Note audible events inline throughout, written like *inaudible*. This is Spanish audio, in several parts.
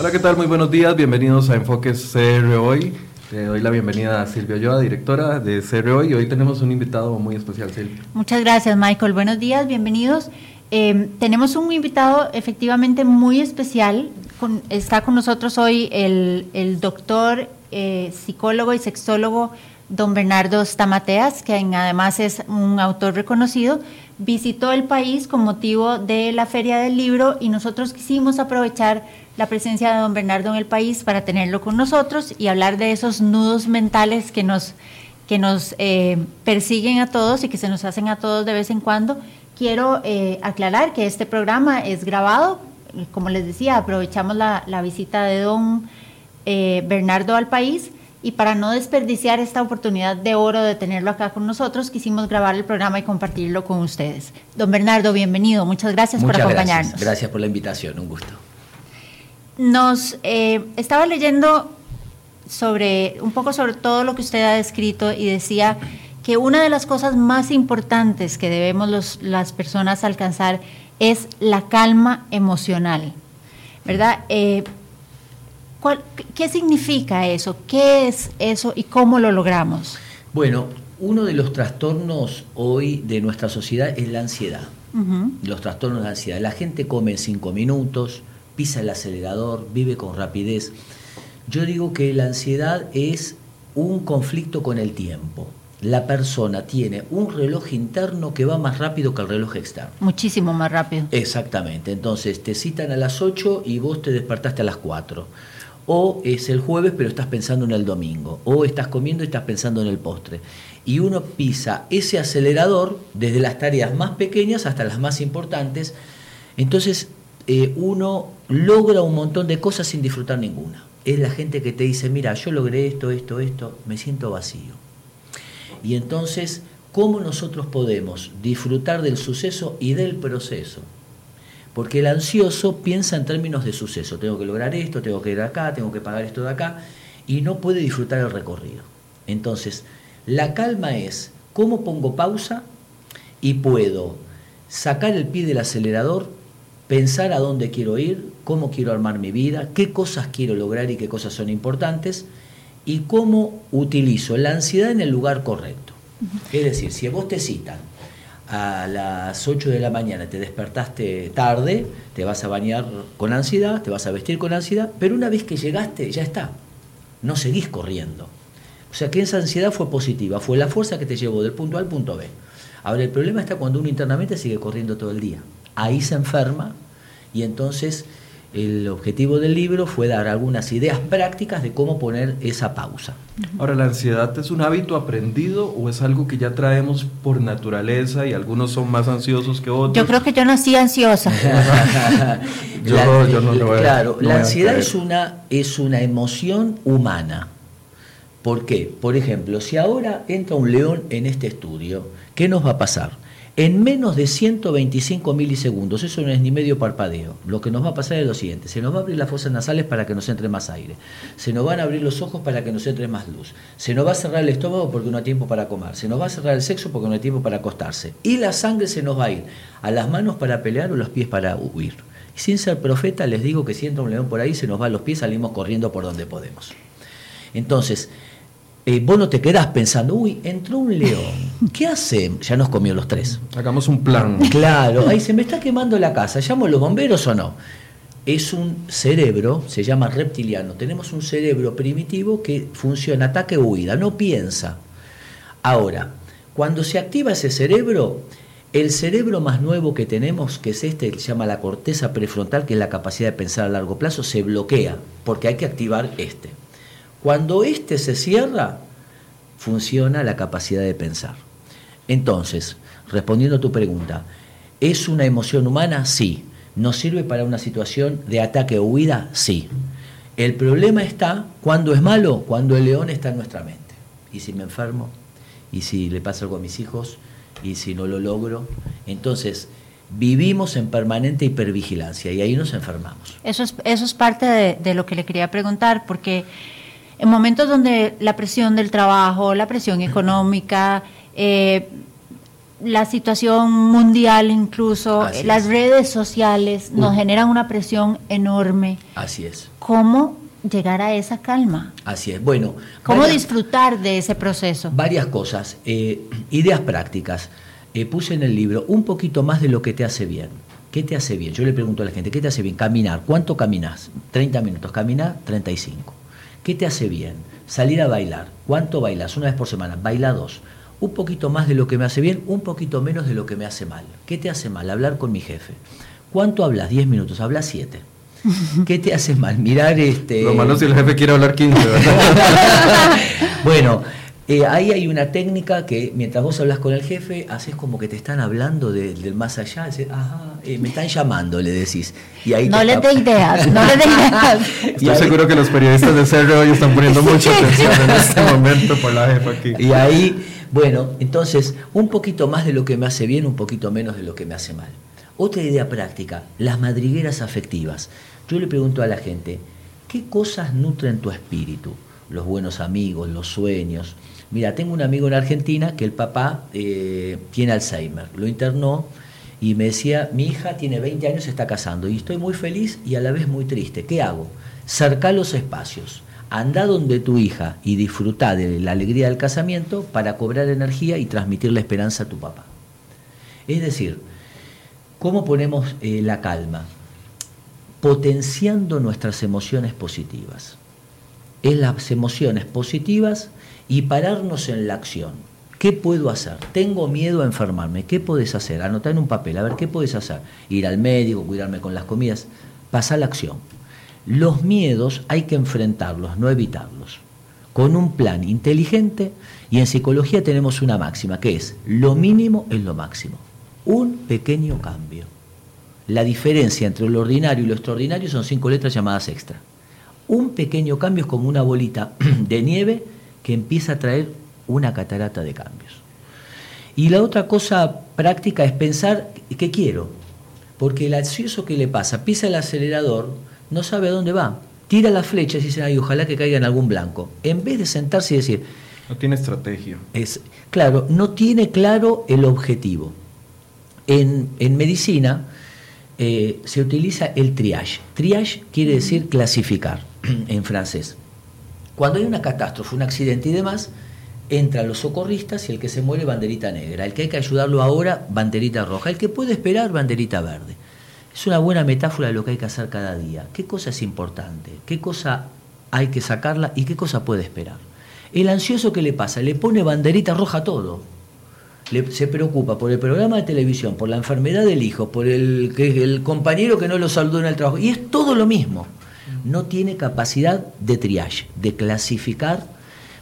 Hola, ¿qué tal? Muy buenos días, bienvenidos a Enfoques CR Hoy. Le doy la bienvenida a Silvia Oyoa, directora de CR Hoy, y hoy tenemos un invitado muy especial, Silvia. Muchas gracias, Michael. Buenos días, bienvenidos. Eh, tenemos un invitado efectivamente muy especial. está con nosotros hoy el, doctor, eh, psicólogo y sexólogo don Bernardo Stamateas, que además es un autor reconocido, visitó el país con motivo de la Feria del Libro y nosotros quisimos aprovechar la presencia de don Bernardo en el país para tenerlo con nosotros y hablar de esos nudos mentales que nos, que nos eh, persiguen a todos y que se nos hacen a todos de vez en cuando. Quiero eh, aclarar que este programa es grabado, como les decía, aprovechamos la, visita de don eh, Bernardo al país y para no desperdiciar esta oportunidad de oro de tenerlo acá con nosotros, quisimos grabar el programa y compartirlo con ustedes. Don Bernardo, bienvenido, muchas gracias por acompañarnos. Gracias. gracias por la invitación, un gusto. Nos eh, estaba leyendo sobre un poco sobre todo lo que usted ha descrito y decía que una de las cosas más importantes que debemos las personas alcanzar es la calma emocional, ¿verdad? Eh, ¿Qué significa eso? ¿Qué es eso y cómo lo logramos? Bueno, uno de los trastornos hoy de nuestra sociedad es la ansiedad. Los trastornos de ansiedad. La gente come en cinco minutos, pisa el acelerador, vive con rapidez. Yo digo que la ansiedad es un conflicto con el tiempo. La persona tiene un reloj interno que va más rápido que el reloj externo. Muchísimo más rápido. Exactamente. Entonces te citan a las 8 y vos te despertaste a las 4. O es el jueves pero estás pensando en el domingo. O estás comiendo y estás pensando en el postre. Y uno pisa ese acelerador desde las tareas más pequeñas hasta las más importantes. Entonces eh, uno logra un montón de cosas sin disfrutar ninguna. Es la gente que te dice, mira, yo logré esto, esto, esto, me siento vacío. Y entonces, ¿cómo nosotros podemos disfrutar del suceso y del proceso? Porque el ansioso piensa en términos de suceso. Tengo que lograr esto, tengo que ir acá, tengo que pagar esto de acá, y no puede disfrutar el recorrido. Entonces, la calma es cómo pongo pausa y puedo sacar el pie del acelerador pensar a dónde quiero ir, cómo quiero armar mi vida, qué cosas quiero lograr y qué cosas son importantes y cómo utilizo la ansiedad en el lugar correcto. Es decir, si vos te citan a las 8 de la mañana, te despertaste tarde, te vas a bañar con ansiedad, te vas a vestir con ansiedad, pero una vez que llegaste, ya está, no seguís corriendo. O sea que esa ansiedad fue positiva, fue la fuerza que te llevó del punto A al punto B. Ahora, el problema está cuando uno internamente sigue corriendo todo el día ahí se enferma y entonces el objetivo del libro fue dar algunas ideas prácticas de cómo poner esa pausa. Ahora, ¿la ansiedad es un hábito aprendido o es algo que ya traemos por naturaleza y algunos son más ansiosos que otros? Yo creo que yo nací ansiosa. *laughs* yo, yo no lo Claro, la ansiedad es una, es una emoción humana. ¿Por qué? Por ejemplo, si ahora entra un león en este estudio, ¿qué nos va a pasar? En menos de 125 milisegundos, eso no es ni medio parpadeo, lo que nos va a pasar es lo siguiente, se nos va a abrir las fosas nasales para que nos entre más aire, se nos van a abrir los ojos para que nos entre más luz, se nos va a cerrar el estómago porque no hay tiempo para comer, se nos va a cerrar el sexo porque no hay tiempo para acostarse, y la sangre se nos va a ir a las manos para pelear o los pies para huir. Y sin ser profeta les digo que si entra un león por ahí, se nos va a los pies, salimos corriendo por donde podemos. Entonces, eh, vos no te quedás pensando, uy, entró un león, *laughs* ¿qué hace? Ya nos comió los tres. Hagamos un plan. Claro, ahí se me está quemando la casa, ¿llamo a los bomberos o no? Es un cerebro, se llama reptiliano, tenemos un cerebro primitivo que funciona ataque o huida, no piensa. Ahora, cuando se activa ese cerebro, el cerebro más nuevo que tenemos, que es este, que se llama la corteza prefrontal, que es la capacidad de pensar a largo plazo, se bloquea, porque hay que activar este. Cuando éste se cierra, funciona la capacidad de pensar. Entonces, respondiendo a tu pregunta, ¿es una emoción humana? Sí. ¿Nos sirve para una situación de ataque o huida? Sí. El problema está cuando es malo, cuando el león está en nuestra mente. ¿Y si me enfermo? ¿Y si le pasa algo a mis hijos? ¿Y si no lo logro? Entonces, vivimos en permanente hipervigilancia y ahí nos enfermamos. Eso es, eso es parte de lo que le quería preguntar, porque en momentos donde la presión del trabajo, la presión económica, eh, la situación mundial incluso, Así las es. redes sociales nos Uh. generan una presión enorme. Así es, ¿Cómo llegar a esa calma? así es. Bueno, ¿Cómo varias- disfrutar de ese proceso? Varias cosas, eh, ideas prácticas. Eh, puse en el libro un poquito más de lo que te hace bien. ¿Qué te hace bien? Yo le pregunto a la gente, ¿qué te hace bien? Caminar. ¿Cuánto caminas? 30 minutos. Caminar, 35. ¿Qué te hace bien? Salir a bailar. ¿Cuánto bailas? Una vez por semana. Baila dos. Un poquito más de lo que me hace bien, un poquito menos de lo que me hace mal. ¿Qué te hace mal? Hablar con mi jefe. ¿Cuánto hablas? 10 minutos. Hablas 7. *laughs* ¿Qué te hace mal? Mirar este. Lo malo si el jefe quiere hablar 15, ¿verdad? *laughs* bueno, eh, ahí hay una técnica que mientras vos hablas con el jefe, haces como que te están hablando de- del más allá. decís, Ajá, eh, me están llamando, le decís. Y ahí No te escapa- dé ideas, no les dé ideas. Estoy ahí- seguro que los periodistas de CR hoy están poniendo mucha atención en este *laughs* momento por la jefa aquí. Y ahí, bueno, entonces, un poquito más de lo que me hace bien, un poquito menos de lo que me hace mal. Otra idea práctica, las madrigueras afectivas. Yo le pregunto a la gente, ¿qué cosas nutren tu espíritu? Los buenos amigos, los sueños. Mira, tengo un amigo en Argentina que el papá eh, tiene Alzheimer. Lo internó y me decía, mi hija tiene 20 años, se está casando y estoy muy feliz y a la vez muy triste. ¿Qué hago? Cerca los espacios. Anda donde tu hija y disfruta de la alegría del casamiento para cobrar energía y transmitir la esperanza a tu papá. Es decir, ¿cómo ponemos eh, la calma? Potenciando nuestras emociones positivas. Es las emociones positivas y pararnos en la acción. ¿Qué puedo hacer? Tengo miedo a enfermarme. ¿Qué puedes hacer? Anotar en un papel. A ver, ¿qué puedes hacer? Ir al médico, cuidarme con las comidas. Pasa la acción. Los miedos hay que enfrentarlos, no evitarlos. Con un plan inteligente y en psicología tenemos una máxima que es lo mínimo es lo máximo. Un pequeño cambio. La diferencia entre lo ordinario y lo extraordinario son cinco letras llamadas extra. Un pequeño cambio es como una bolita *clears throat* de nieve que empieza a traer una catarata de cambios. Y la otra cosa práctica es pensar qué quiero. Porque el ansioso que le pasa, pisa el acelerador, no sabe a dónde va. Tira las flechas y dice, ay, ojalá que caiga en algún blanco. En vez de sentarse y decir, No tiene estrategia. es, claro, no tiene claro el objetivo. En, en medicina eh, se utiliza el triage. Triage quiere decir clasificar *clears throat* en francés. Cuando hay una catástrofe, un accidente y demás, entran los socorristas y el que se muere, banderita negra. El que hay que ayudarlo ahora, banderita roja. El que puede esperar, banderita verde. Es una buena metáfora de lo que hay que hacer cada día. ¿Qué cosa es importante? ¿Qué cosa hay que sacarla y qué cosa puede esperar? El ansioso que le pasa, le pone banderita roja a todo. Le- se preocupa por el programa de televisión, por la enfermedad del hijo, por el, el compañero que no lo saludó en el trabajo. Y es todo lo mismo. No tiene capacidad de triage, de clasificar,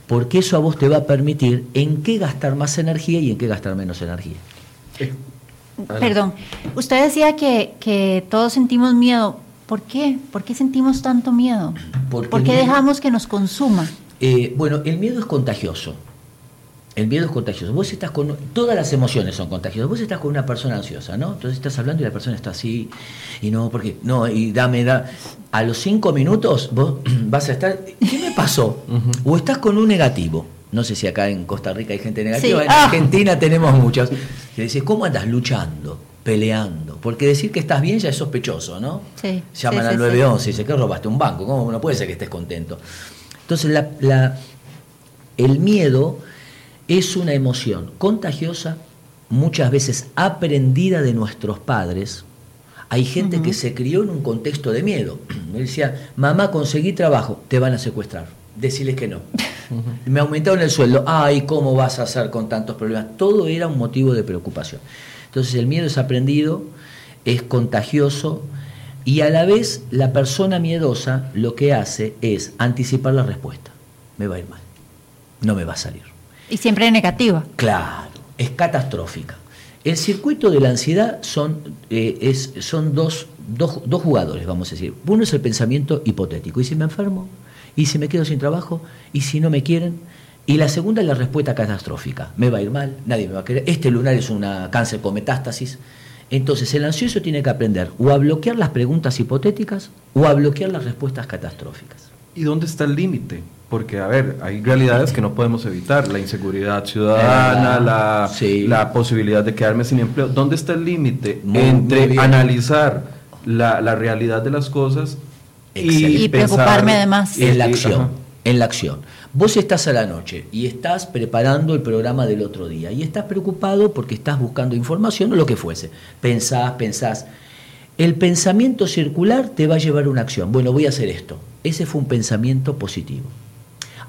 porque eso a vos te va a permitir en qué gastar más energía y en qué gastar menos energía. Perdón, usted decía que, que todos sentimos miedo. ¿Por qué? ¿Por qué sentimos tanto miedo? Porque ¿Por qué miedo- dejamos que nos consuma? Eh, bueno, el miedo es contagioso. El miedo es contagioso. Vos estás con. Todas las emociones son contagiosas. Vos estás con una persona ansiosa, ¿no? Entonces estás hablando y la persona está así. Y no, porque. No, y dame, da. A los cinco minutos vos *clears throat* vas a estar. ¿Qué me pasó? O estás con un negativo. No sé si acá en Costa Rica hay gente negativa. Sí. En Ah. Argentina tenemos muchos. Que dices, ¿cómo andas luchando? Peleando. Porque decir que estás bien ya es sospechoso, ¿no? Sí, Llaman sí, al sí, 911 y dicen que robaste un banco. ¿Cómo no puede ser que estés contento? Entonces, la- la- el miedo es una emoción contagiosa, muchas veces aprendida de nuestros padres. Hay gente que se crió en un contexto de miedo. *clears throat* Me decía, mamá, conseguí trabajo, te van a secuestrar. Deciles que no. Me aumentaron el sueldo. Ay, ¿cómo vas a hacer con tantos problemas? Todo era un motivo de preocupación. Entonces el miedo es aprendido, es contagioso y a la vez la persona miedosa lo que hace es anticipar la respuesta. Me va a ir mal. No me va a salir. Y siempre negativa. Claro, es catastrófica. El circuito de la ansiedad son, eh, es, son dos, dos, dos jugadores, vamos a decir. Uno es el pensamiento hipotético. ¿Y si me enfermo? ¿Y si me quedo sin trabajo? ¿Y si no me quieren? Y la segunda es la respuesta catastrófica. Me va a ir mal, nadie me va a querer. Este lunar es un cáncer con metástasis. Entonces el ansioso tiene que aprender o a bloquear las preguntas hipotéticas o a bloquear las respuestas catastróficas. ¿Y dónde está el límite? Porque, a ver, hay realidades que no podemos evitar, la inseguridad ciudadana, la, Sí. la posibilidad de quedarme sin empleo. ¿Dónde está el límite entre muy analizar la, la realidad de las cosas. Y preocuparme además. en la acción, ajá. en la acción. Vos estás a la noche y estás preparando el programa del otro día y estás preocupado porque estás buscando información o lo que fuese. Pensás, pensás. El pensamiento circular te va a llevar a una acción. Bueno, voy a hacer esto. Ese fue un pensamiento positivo.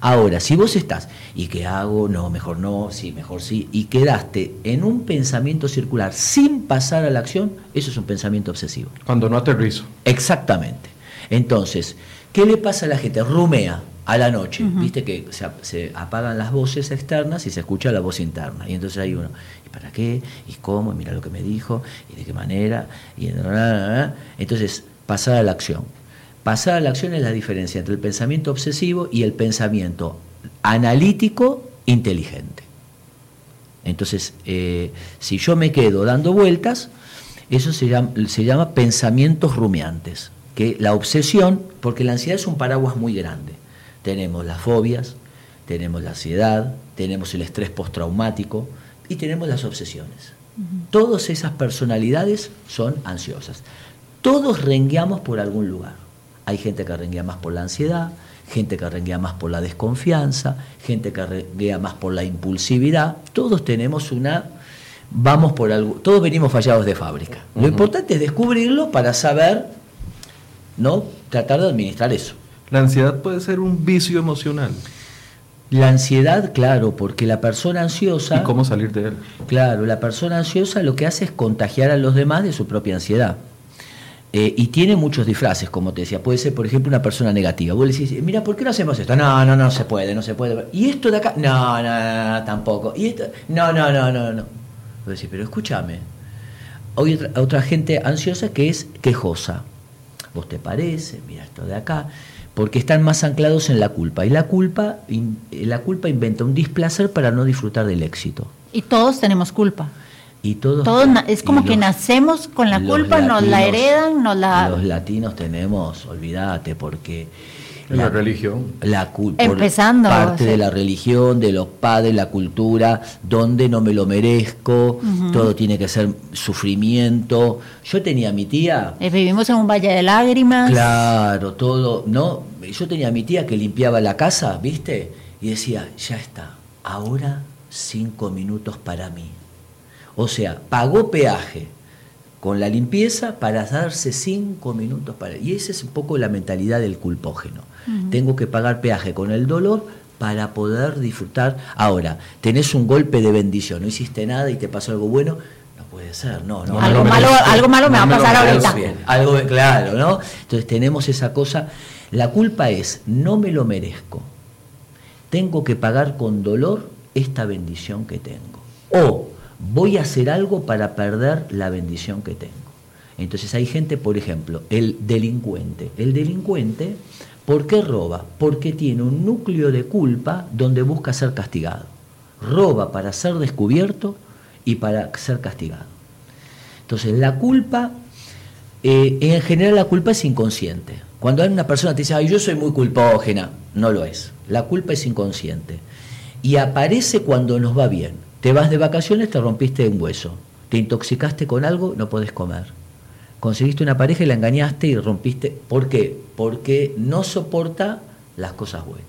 Ahora, si vos estás, ¿y qué hago? No, mejor no, sí, mejor sí, y quedaste en un pensamiento circular sin pasar a la acción, eso es un pensamiento obsesivo. Cuando no aterrizo. Exactamente. Entonces, ¿qué le pasa a la gente? Rumea a la noche. Viste que se, ap- se apagan las voces externas y se escucha la voz interna. Y entonces hay uno, ¿y para qué? ¿Y cómo? Y mira lo que me dijo, y de qué manera. Y entonces, pasar a la acción. Pasar a la acción es la diferencia entre el pensamiento obsesivo y el pensamiento analítico inteligente. Entonces, eh, si yo me quedo dando vueltas, eso se llama, se llama pensamientos rumiantes. Que la obsesión, porque la ansiedad es un paraguas muy grande. Tenemos las fobias, tenemos la ansiedad, tenemos el estrés postraumático y tenemos las obsesiones. Todas esas personalidades son ansiosas. Todos rengueamos por algún lugar. Hay gente que renguea más por la ansiedad, gente que renguea más por la desconfianza, gente que renguea más por la impulsividad. Todos tenemos una vamos por algo, todos venimos fallados de fábrica. Lo importante es descubrirlo para saber, ¿no? Tratar de administrar eso. La ansiedad puede ser un vicio emocional. La ansiedad, claro, porque la persona ansiosa, ¿Y cómo salir de él? claro, la persona ansiosa lo que hace es contagiar a los demás de su propia ansiedad. Eh, y tiene muchos disfraces, como te decía. Puede ser, por ejemplo, una persona negativa. Vos le decís, mira, ¿por qué no hacemos esto? No, no, no se puede, no se puede. ¿Y esto de acá? No, no, no, tampoco. ¿Y esto? No, no, no, no, no. Vos decís, pero escúchame. Hay otra, otra gente ansiosa que es quejosa. Vos te parece, mira esto de acá, porque están más anclados en la culpa. Y la culpa, la culpa inventa un displacer para no disfrutar del éxito. Y todos tenemos culpa. Y todos, es como que los- nacemos con la culpa, nos la latinos- heredan, nos la... Los latinos tenemos, olvídate, porque La, religión. la cul- por Empezando, parte sí. de la religión, de los padres, la cultura, donde no me lo merezco, todo tiene que ser sufrimiento. Yo tenía a mi tía, Eh, vivimos en un valle de lágrimas. claro, todo, ¿no? Yo tenía a mi tía que limpiaba la casa, ¿viste? Y decía, ya está, ahora cinco minutos para mí. O sea, pagó peaje con la limpieza para darse cinco minutos para... Y esa es un poco la mentalidad del culpógeno. Tengo que pagar peaje con el dolor para poder disfrutar. Ahora, tenés un golpe de bendición, no hiciste nada y te pasó algo bueno, no puede ser, no, no. Algo, malo, algo malo me No va a pasar ahorita. Bien, algo claro, ¿no? Entonces tenemos esa cosa. La culpa es, no me lo merezco. Tengo que pagar con dolor esta bendición que tengo. O voy a hacer algo para perder la bendición que tengo. Entonces hay gente, por ejemplo, el delincuente. El delincuente, ¿por qué roba? Porque tiene un núcleo de culpa donde busca ser castigado. Roba para ser descubierto y para ser castigado. Entonces, la culpa, eh, en general la culpa es inconsciente. Cuando hay una persona que te dice, ay, yo soy muy culpógena, no lo es. La culpa es inconsciente. Y aparece cuando nos va bien. Te vas de vacaciones, te rompiste un hueso. Te intoxicaste con algo, no podés comer. Conseguiste una pareja y la engañaste y rompiste. ¿Por qué? Porque no soporta las cosas buenas.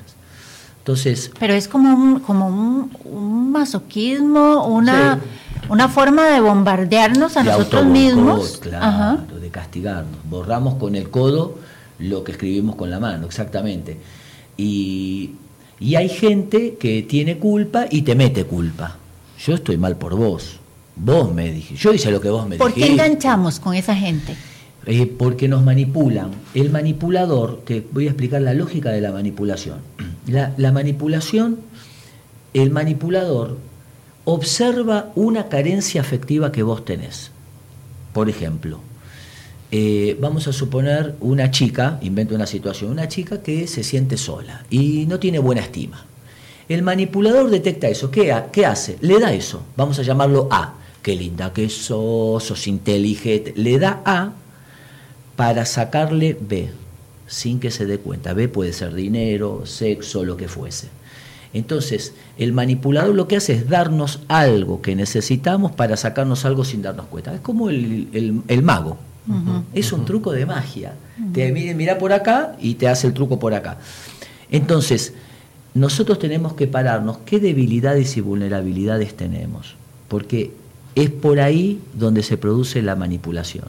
Entonces, Pero es como un, como un, un masoquismo, una, una forma de bombardearnos a de nosotros mismos. Claro, Ajá. de castigarnos. Borramos con el codo lo que escribimos con la mano, exactamente. Y, y hay gente que tiene culpa y te mete culpa. Yo estoy mal por vos. Vos me dijiste. Yo hice lo que vos me ¿Por qué dijiste. enganchamos con esa gente? Eh, porque nos manipulan. El manipulador, te voy a explicar la lógica de la manipulación. *clears throat* La, la manipulación, el manipulador observa una carencia afectiva que vos tenés. Por ejemplo, eh, vamos a suponer una chica, invento una situación, una chica que se siente sola y no tiene buena estima. El manipulador detecta eso. ¿Qué, ha- qué hace? Le da eso. Vamos a llamarlo A. Qué linda que sos, sos inteligente. Le da A para sacarle B. sin que se dé cuenta. B puede ser dinero, sexo, lo que fuese. Entonces, el manipulador lo que hace es darnos algo que necesitamos para sacarnos algo sin darnos cuenta. Es como el, mago. Es un truco de magia. Te mira por acá y te hace el truco por acá. Entonces, nosotros tenemos que pararnos qué debilidades y vulnerabilidades tenemos, porque es por ahí donde se produce la manipulación.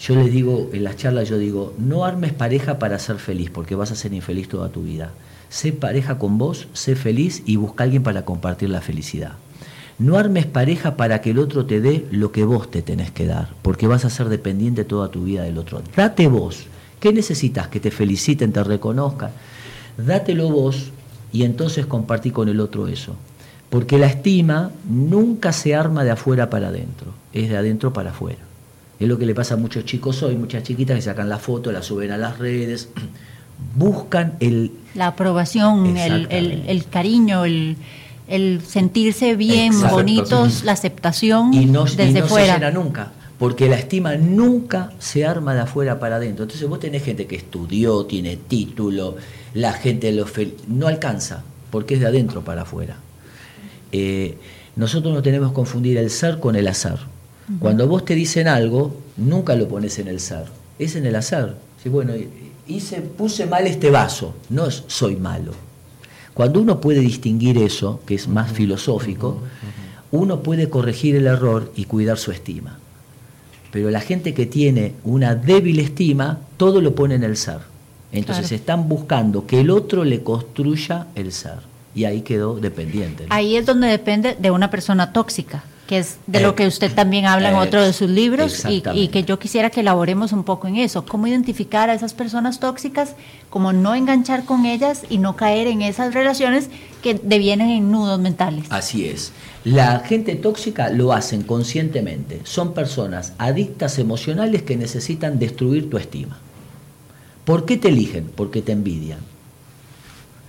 Yo les digo, en las charlas yo digo, no armes pareja para ser feliz, porque vas a ser infeliz toda tu vida. Sé pareja con vos, sé feliz y busca a alguien para compartir la felicidad. No armes pareja para que el otro te dé lo que vos te tenés que dar, porque vas a ser dependiente toda tu vida del otro. Date vos. ¿Qué necesitas? Que te feliciten, te reconozcan. Dátelo vos y entonces compartí con el otro eso. Porque la estima nunca se arma de afuera para adentro, es de adentro para afuera. Es lo que le pasa a muchos chicos hoy, muchas chiquitas que sacan la foto, la suben a las redes, *clears throat* buscan el... La aprobación, el, cariño, el, sentirse bien, bonitos, la aceptación y no, desde y no se llena nunca, porque la estima nunca se arma de afuera para adentro. Entonces vos tenés gente que estudió, tiene título, la gente lo no alcanza, porque es de adentro para afuera. Eh, nosotros no tenemos que confundir el ser con el hacer. Cuando vos te dicen algo, nunca lo pones en el ser, es en el hacer. Si, bueno, hice, puse mal este vaso, no es soy malo. Cuando uno puede distinguir eso, que es más filosófico, uno puede corregir el error y cuidar su estima. Pero la gente que tiene una débil estima, todo lo pone en el ser. Entonces están buscando que el otro le construya el ser. Y ahí quedó dependiente. Ahí es donde depende de una persona tóxica que es de lo que usted también habla en eh, otro de sus libros y, que yo quisiera que elaboremos un poco en eso, cómo identificar a esas personas tóxicas, cómo no enganchar con ellas y no caer en esas relaciones que devienen en nudos mentales. Así es. La gente tóxica lo hacen conscientemente, son personas adictas emocionales que necesitan destruir tu estima. ¿Por qué te eligen? Porque te envidian.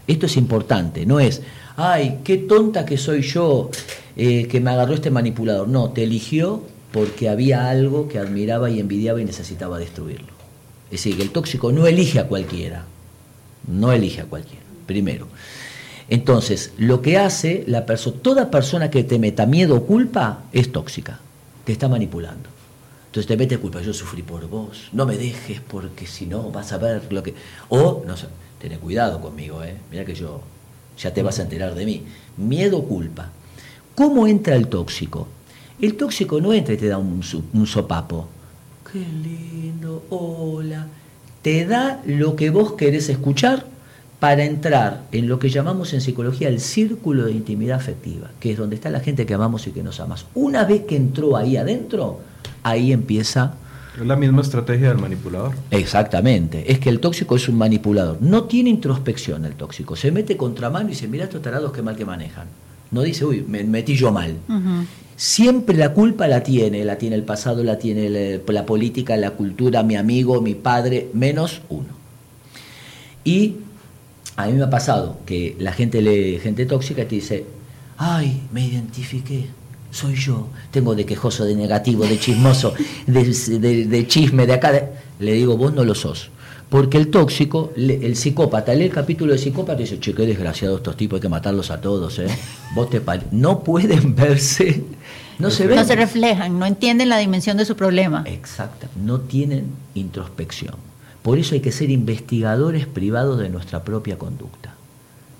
Esto es importante, no es, ay, qué tonta que soy yo eh, que me agarró este manipulador. No, te eligió porque había algo que admiraba y envidiaba y necesitaba destruirlo. Es decir, que el tóxico no elige a cualquiera, no elige a cualquiera, primero. Entonces, lo que hace la persona, toda persona que te meta miedo o culpa es tóxica, te está manipulando. Entonces te mete culpa, yo sufrí por vos, no me dejes porque si no vas a ver lo que... O, no sé, ten cuidado conmigo, ¿eh? mira que yo ya te vas a enterar de mí. Miedo, culpa. ¿Cómo entra el tóxico? El tóxico no entra y te da un, sopapo. Qué lindo, hola. Te da lo que vos querés escuchar para entrar en lo que llamamos en psicología el círculo de intimidad afectiva, que es donde está la gente que amamos y que nos amas. Una vez que entró ahí adentro, ahí empieza... Es la misma estrategia del manipulador. Exactamente, es que el tóxico es un manipulador. No tiene introspección el tóxico, se mete contramano y dice, mira estos tarados que mal que manejan. No dice, uy, me metí yo mal. Siempre la culpa la tiene, la tiene el pasado, la tiene la, política, la cultura, mi amigo, mi padre, menos uno. Y a mí me ha pasado que la gente lee gente tóxica y te dice, ay, me identifiqué, soy yo, tengo de quejoso, de negativo, de chismoso, de, chisme, de acá. Le digo, vos no lo sos. Porque el tóxico, el psicópata, lee el capítulo de psicópata y dice, che, qué desgraciado estos tipos, hay que matarlos a todos, ¿eh? Vos te no pueden *laughs* verse, no se ven. No se reflejan, no entienden la dimensión de su problema. Exacto, no tienen introspección. Por eso hay que ser investigadores privados de nuestra propia conducta.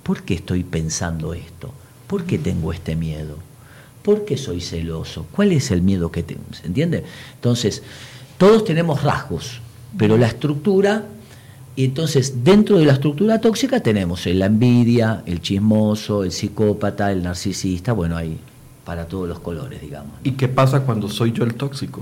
¿Por qué estoy pensando esto? ¿Por qué tengo este miedo? ¿Por qué soy celoso? ¿Cuál es el miedo que tengo? ¿Se entiende? Entonces, todos tenemos rasgos, pero la estructura y entonces, dentro de la estructura tóxica tenemos la envidia, el chismoso, el psicópata, el narcisista, bueno, hay para todos los colores, digamos. ¿Y qué pasa cuando soy yo el tóxico?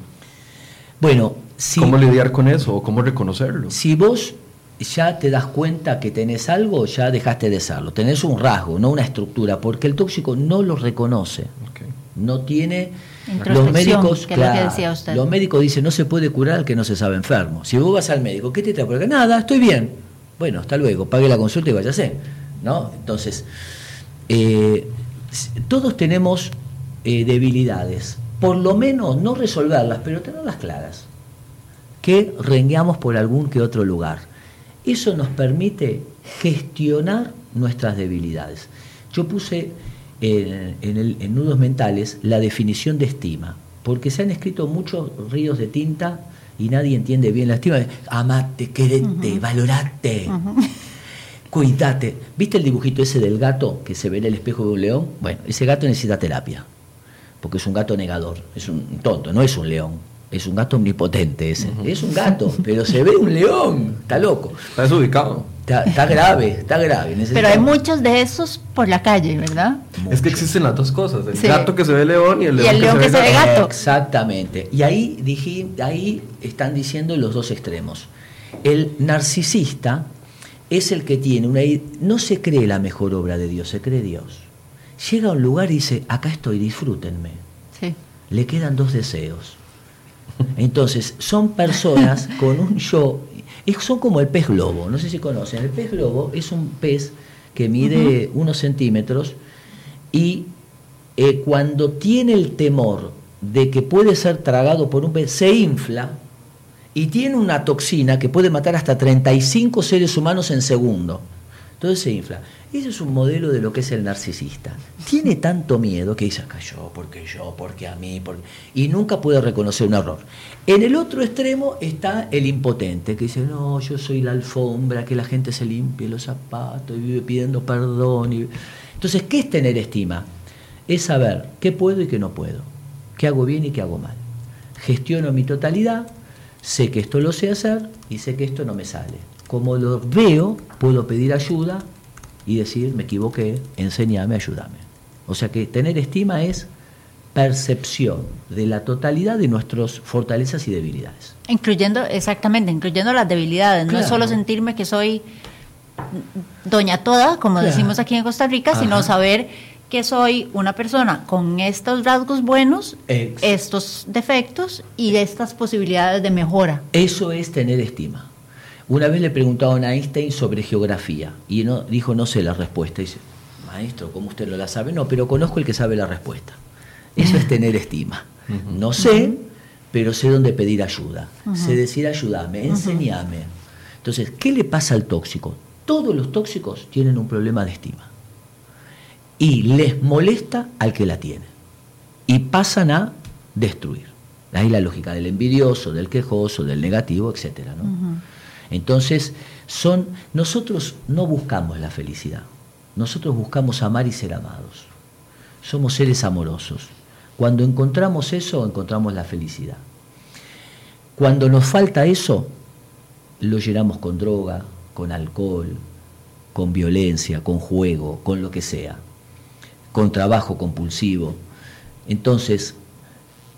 Bueno, si, ¿cómo lidiar con eso o cómo reconocerlo? Si vos ya te das cuenta que tenés algo, ya dejaste de serlo. Tenés un rasgo, no una estructura, porque el tóxico no lo reconoce. No tiene los médicos, los médicos dicen no se puede curar al que no se sabe enfermo. Si vos vas al médico, ¿qué te trae por Nada, estoy bien. Bueno, hasta luego, pague la consulta y váyase. ¿no? Entonces, eh, todos tenemos eh, debilidades. Por lo menos no resolverlas, pero tenerlas claras. Que rengueamos por algún que otro lugar. Eso nos permite gestionar nuestras debilidades. Yo puse en, en nudos mentales la definición de estima, porque se han escrito muchos ríos de tinta y nadie entiende bien la estima. Amate, querete, valorate, cuídate. ¿Viste el dibujito ese del gato que se ve en el espejo de un león? Bueno, ese gato necesita terapia, porque es un gato negador, es un tonto, no es un león. Es un gato omnipotente ese. Es un gato, pero se ve un león. Está loco. Está desubicado. Está, grave, está grave. Pero hay muchos de esos por la calle, ¿verdad? Es que existen las dos cosas, el gato que se ve león y el león, que, se, ve gato. Exactamente. Y ahí, dije, ahí están diciendo los dos extremos. El narcisista es el que tiene una... No se cree la mejor obra de Dios, se cree Dios. Llega a un lugar y dice, acá estoy, disfrútenme. Sí. Le quedan dos deseos. Entonces, son personas con un yo son como el pez globo, no sé si conocen. El pez globo es un pez que mide unos centímetros y eh, cuando tiene el temor de que puede ser tragado por un pez, se infla y tiene una toxina que puede matar hasta 35 seres humanos en segundo. Entonces se infla. Ese es un modelo de lo que es el narcisista. Tiene tanto miedo que dice, acá yo, porque yo, porque a mí, y nunca puede reconocer un error. En el otro extremo está el impotente, que dice, no, yo soy la alfombra, que la gente se limpie los zapatos y vive pidiendo perdón. Entonces, ¿qué es tener estima? Es saber qué puedo y qué no puedo, qué hago bien y qué hago mal. Gestiono mi totalidad, sé que esto lo sé hacer y sé que esto no me sale. Como lo veo, puedo pedir ayuda y decir, me equivoqué, enséñame, ayúdame. O sea que tener estima es percepción de la totalidad de nuestras fortalezas y debilidades. Incluyendo, exactamente, incluyendo las debilidades. No es solo sentirme que soy doña toda, como decimos aquí en Costa Rica, sino saber que soy una persona con estos rasgos buenos, estos defectos y estas posibilidades de mejora. Eso es tener estima. Una vez le preguntaron a Einstein sobre geografía y no, dijo, no sé la respuesta. dice, maestro, ¿cómo usted lo la sabe? No, pero conozco el que sabe la respuesta. Eso es tener estima. No sé, pero sé dónde pedir ayuda. Sé decir, ayúdame, enséñame. Entonces, ¿qué le pasa al tóxico? Todos los tóxicos tienen un problema de estima. Y les molesta al que la tiene. Y pasan a destruir. Ahí la lógica del envidioso, del quejoso, del negativo, etc. ¿no? Entonces, son, nosotros no buscamos la felicidad, nosotros buscamos amar y ser amados. Somos seres amorosos. Cuando encontramos eso, encontramos la felicidad. Cuando nos falta eso, lo llenamos con droga, con alcohol, con violencia, con juego, con lo que sea, con trabajo compulsivo. Entonces,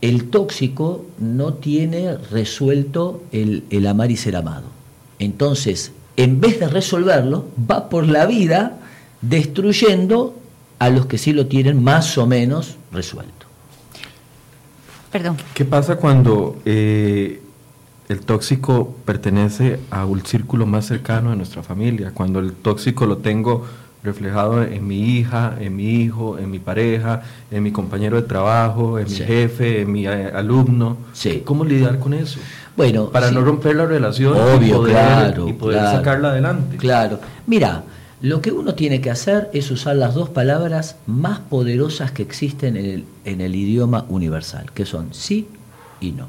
el tóxico no tiene resuelto el, el amar y ser amado. Entonces, en vez de resolverlo, va por la vida destruyendo a los que sí lo tienen más o menos resuelto. Perdón. ¿Qué pasa cuando eh, el tóxico pertenece a un círculo más cercano de nuestra familia? Cuando el tóxico lo tengo reflejado en mi hija, en mi hijo, en mi pareja, en mi compañero de trabajo, en mi jefe, en mi eh, alumno. ¿Cómo lidiar con eso? Bueno, para no romper la relación y poder, y poder sacarla adelante. Claro. Mira, lo que uno tiene que hacer es usar las dos palabras más poderosas que existen en el, en el idioma universal, que son sí y no.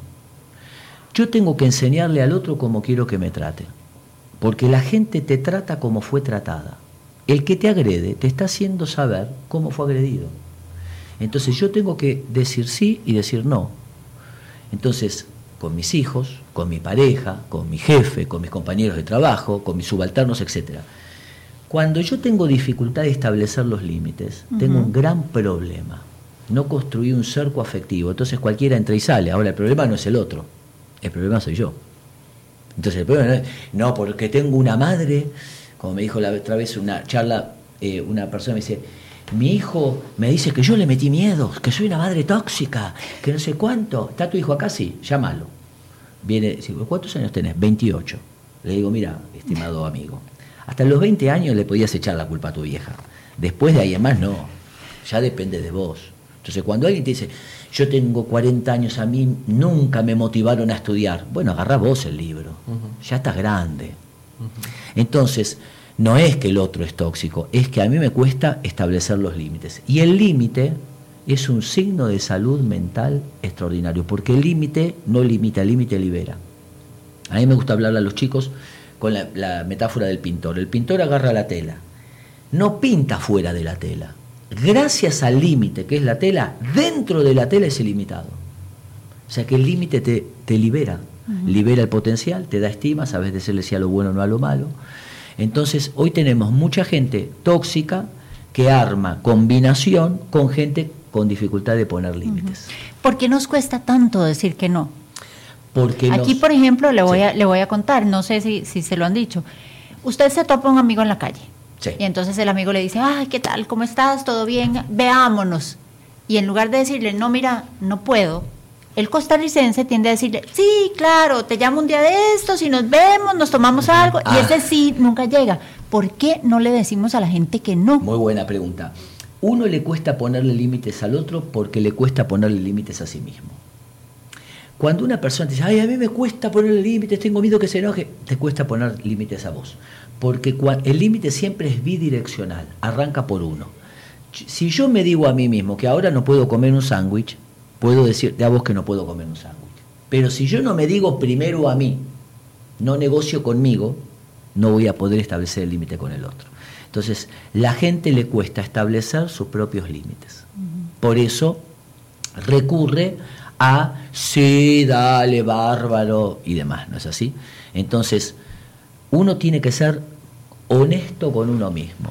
Yo tengo que enseñarle al otro cómo quiero que me trate, porque la gente te trata como fue tratada. El que te agrede te está haciendo saber cómo fue agredido. Entonces yo tengo que decir sí y decir no. Entonces, con mis hijos, con mi pareja, con mi jefe, con mis compañeros de trabajo, con mis subalternos, etc. Cuando yo tengo dificultad de establecer los límites, tengo un gran problema. No construí un cerco afectivo. Entonces cualquiera entra y sale. Ahora el problema no es el otro, el problema soy yo. Entonces el problema no es, no, porque tengo una madre como me dijo la otra vez una charla, eh, una persona me dice, mi hijo me dice que yo le metí miedo, que soy una madre tóxica, que no sé cuánto. ¿Está tu hijo acá? Sí, llámalo. Viene, ¿cuántos años tenés? 28. Le digo, mira, estimado *laughs* amigo, hasta los 20 años le podías echar la culpa a tu vieja. Después de ahí en más no, ya depende de vos. Entonces cuando alguien te dice, yo tengo 40 años, a mí nunca me motivaron a estudiar, bueno, agarra vos el libro, ya estás grande Entonces, no es que el otro es tóxico, es que a mí me cuesta establecer los límites. Y el límite es un signo de salud mental extraordinario, porque el límite no limita, el límite libera. A mí me gusta hablarle a los chicos con la, metáfora del pintor. El pintor agarra la tela, no pinta fuera de la tela. Gracias al límite que es la tela, dentro de la tela es ilimitado. O sea que el límite te, te libera, libera el potencial, te da estima, sabes decirle si a lo bueno o no a lo malo. Entonces, hoy tenemos mucha gente tóxica que arma combinación con gente con dificultad de poner límites. ¿Por qué nos cuesta tanto decir que no? Porque Aquí, nos- por ejemplo, le voy, Sí. a, le voy a contar, no sé si, si se lo han dicho. Usted se topa a un amigo en la calle. Sí. Y entonces el amigo le dice, ay, ¿qué tal? ¿Cómo estás? ¿Todo bien? Veámonos. Y en lugar de decirle, no, mira, no puedo, el costarricense tiende a decirle, sí, claro, te llamo un día de estos y nos vemos, nos tomamos algo. Y Ah. ese sí nunca llega. ¿Por qué no le decimos a la gente que no? Muy buena pregunta. Uno le cuesta ponerle límites al otro porque le cuesta ponerle límites a sí mismo. Cuando una persona te dice, ay, a mí me cuesta ponerle límites, tengo miedo que se enoje, te cuesta poner límites a vos. Porque el límite siempre es bidireccional, arranca por uno. Si yo me digo a mí mismo que ahora no puedo comer un sándwich, puedo decirte a vos que no puedo comer un sándwich. Pero si yo no me digo primero a mí, no negocio conmigo, no voy a poder establecer el límite con el otro. Entonces, la gente le cuesta establecer sus propios límites. Por eso recurre a sí, dale, bárbaro y demás, ¿no es así? Entonces, uno tiene que ser honesto con uno mismo.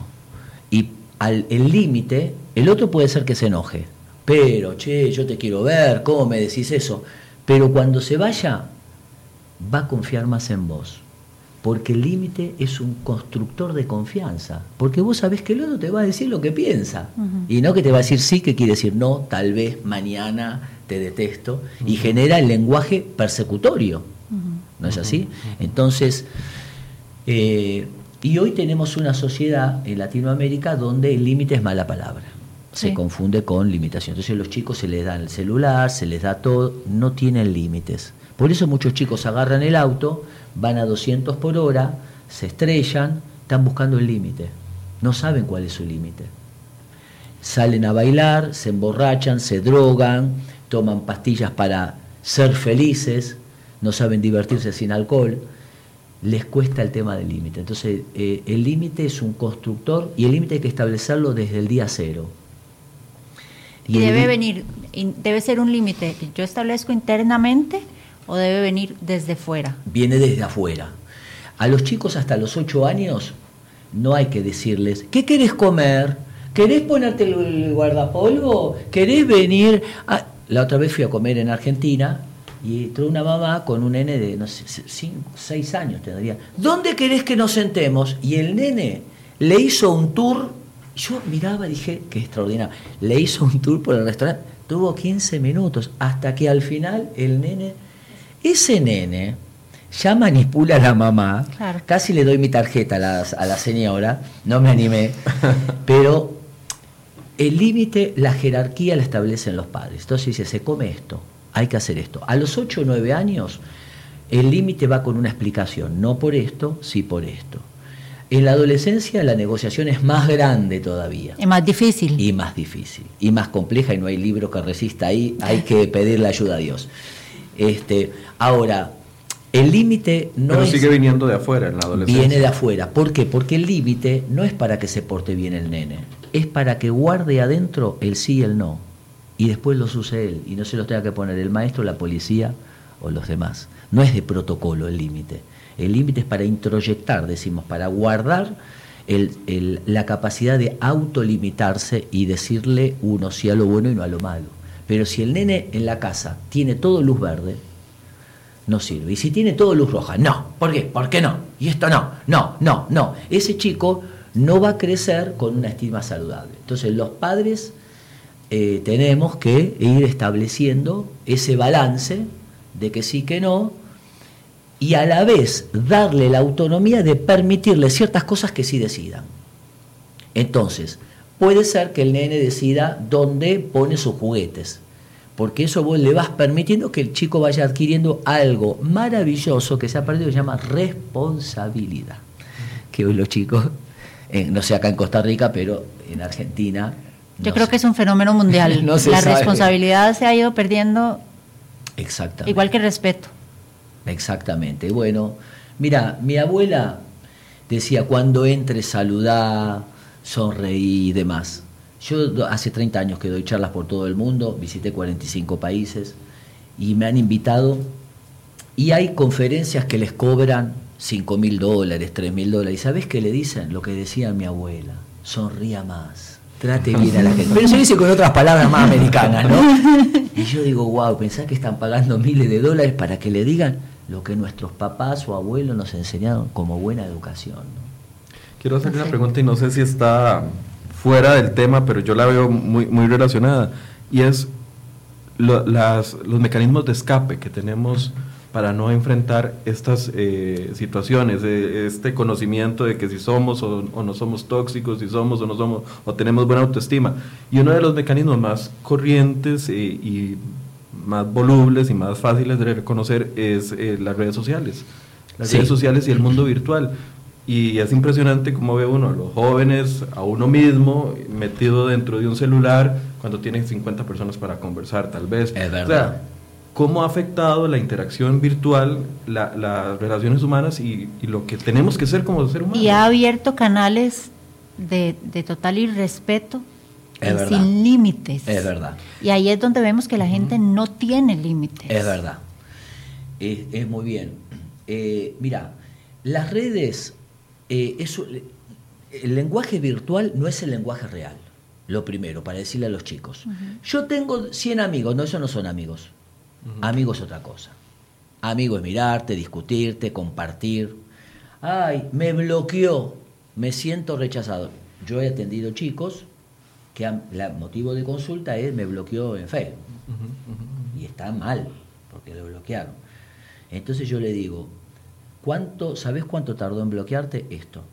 Y al el límite, el otro puede ser que se enoje. Pero, che, yo te quiero ver, ¿cómo me decís eso? Pero cuando se vaya, va a confiar más en vos. Porque el límite es un constructor de confianza. Porque vos sabés que el otro te va a decir lo que piensa. Y no que te va a decir sí, que quiere decir no, tal vez, mañana, te detesto. Y genera el lenguaje persecutorio. ¿No es así? Entonces, eh, y hoy tenemos una sociedad en Latinoamérica donde el límite es mala palabra. Se confunde con limitación. Entonces los chicos se les da el celular, se les da todo, no tienen límites. Por eso muchos chicos agarran el auto, van a 200 por hora, se estrellan, están buscando el límite. No saben cuál es su límite. Salen a bailar, se emborrachan, se drogan, toman pastillas para ser felices, no saben divertirse sin alcohol les cuesta el tema del límite. Entonces, eh, el límite es un constructor y el límite hay que establecerlo desde el día cero. Y debe venir, debe ser un límite que yo establezco internamente o debe venir desde fuera. Viene desde afuera. A los chicos hasta los 8 años no hay que decirles, ¿qué querés comer? ¿Querés ponerte el guardapolvo? ¿Querés venir? a-?". La otra vez fui a comer en Argentina y entró una mamá con un nene de, no sé, 5, 6 años tendría. ¿Dónde querés que nos sentemos? Y el nene le hizo un tour. Yo miraba y dije, qué extraordinario. Le hizo un tour por el restaurante. Tuvo 15 minutos hasta que al final el nene, ese nene, ya manipula a la mamá. Claro. Casi le doy mi tarjeta a la, a la señora, no me animé. *laughs* Pero el límite, la jerarquía la establecen los padres. Entonces dice, se come esto, hay que hacer esto. A los 8 o 9 años, el límite va con una explicación, no por esto, sí por esto. En la adolescencia la negociación es más grande todavía Es más difícil. y más difícil y más compleja y no hay libro que resista ahí, hay que pedirle ayuda a Dios. Este, ahora, el límite no Pero es- sigue viniendo de afuera en la adolescencia. viene de afuera. ¿Por qué? Porque el límite no es para que se porte bien el nene, es para que guarde adentro el sí y el no. Y después los use él y no se los tenga que poner el maestro, la policía o los demás. No es de protocolo el límite. El límite es para introyectar, decimos, para guardar la capacidad de autolimitarse y decirle uno sí a lo bueno y no a lo malo. Pero si el nene en la casa tiene todo luz verde, no sirve. Y si tiene todo luz roja, no. ¿Por qué? ¿Por qué no? Y esto no, no, no, no. Ese chico no va a crecer con una estima saludable. Entonces los padres eh, tenemos que ir estableciendo ese balance de que sí, que no, y a la vez darle la autonomía de permitirle ciertas cosas que sí decidan. Entonces, puede ser que el nene decida dónde pone sus juguetes. porque eso vos le vas permitiendo que el chico vaya adquiriendo algo maravilloso que se ha perdido, que se llama responsabilidad. Que hoy los chicos, eh, no sé acá en Costa Rica, pero en Argentina... Yo creo que es un fenómeno mundial. *laughs* La responsabilidad se ha ido perdiendo Exactamente. igual que el respeto. Exactamente. Bueno, mira, mi abuela decía, cuando entre, saludá, sonreí y demás. Yo hace 30 años que doy charlas por todo el mundo, visité 45 países y me han invitado y hay conferencias que les cobran 5 mil dólares, 3 mil dólares. ¿Y sabes qué le dicen? Lo que decía mi abuela, sonría más, trate bien a la gente. Pero se dice con otras palabras más americanas, ¿no? Y yo digo, wow, pensá que están pagando miles de dólares para que le digan lo que nuestros papás o abuelos nos enseñaron como buena educación. Quiero hacerle una pregunta y no sé si está fuera del tema, pero yo la veo muy, muy relacionada, y es las, los mecanismos de escape que tenemos para no enfrentar estas eh, situaciones, este conocimiento de que si somos o, no somos tóxicos, si somos o no somos, o tenemos buena autoestima. Y uno de los mecanismos más corrientes eh, y más volubles y más fáciles de reconocer es eh, las redes sociales. Las redes sociales y el mundo virtual. Y es impresionante cómo ve uno a los jóvenes, a uno mismo, metido dentro de un celular cuando tiene 50 personas para conversar, tal vez. Es verdad. cómo ha afectado la interacción virtual las relaciones humanas y, lo que tenemos que ser como ser humanos. Y ha abierto canales de, total irrespeto sin límites. Es verdad. Y ahí es donde vemos que la gente no tiene límites. Es verdad. Es, muy bien. Eh, mira, las redes eh, eso, el lenguaje virtual no es el lenguaje real, lo primero, para decirle a los chicos. Yo tengo 100 amigos, no, eso no son amigos. Amigos es otra cosa. Amigo es mirarte, discutirte, compartir. Ay, me bloqueó, me siento rechazado. Yo he atendido chicos que el motivo de consulta es me bloqueó en Facebook. Y está mal, porque lo bloquearon. Entonces yo le digo, ¿Cuánto, ¿Sabes cuánto tardó en bloquearte? Esto.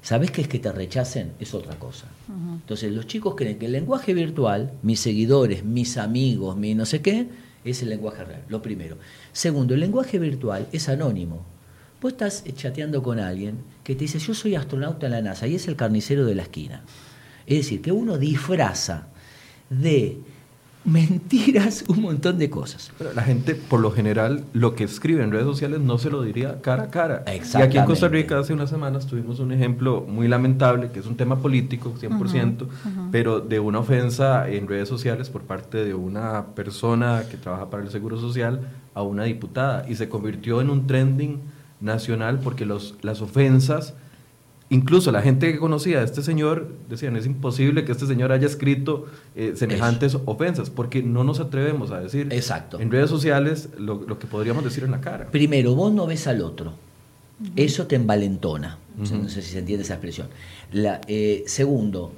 ¿Sabes qué es que te rechacen? Es otra cosa. Entonces, los chicos creen que el lenguaje virtual, mis seguidores, mis amigos, mi no sé qué, es el lenguaje real. Lo primero. Segundo, el lenguaje virtual es anónimo. Vos estás chateando con alguien que te dice, yo soy astronauta en la NASA y es el carnicero de la esquina. Es decir, que uno disfraza de mentiras, *laughs* un montón de cosas. Pero la gente, por lo general, lo que escribe en redes sociales no se lo diría cara a cara. Y aquí en Costa Rica hace unas semanas tuvimos un ejemplo muy lamentable, que es un tema político, 100%, pero de una ofensa en redes sociales por parte de una persona que trabaja para el Seguro Social a una diputada. Y se convirtió en un trending nacional porque los, las ofensas Incluso la gente que conocía a este señor decían, es imposible que este señor haya escrito eh, semejantes ofensas, porque no nos atrevemos a decir Exacto. en redes sociales lo, que podríamos decir en la cara. Primero, vos no ves al otro. Eso te envalentona. No sé si se entiende esa expresión. La, eh, segundo,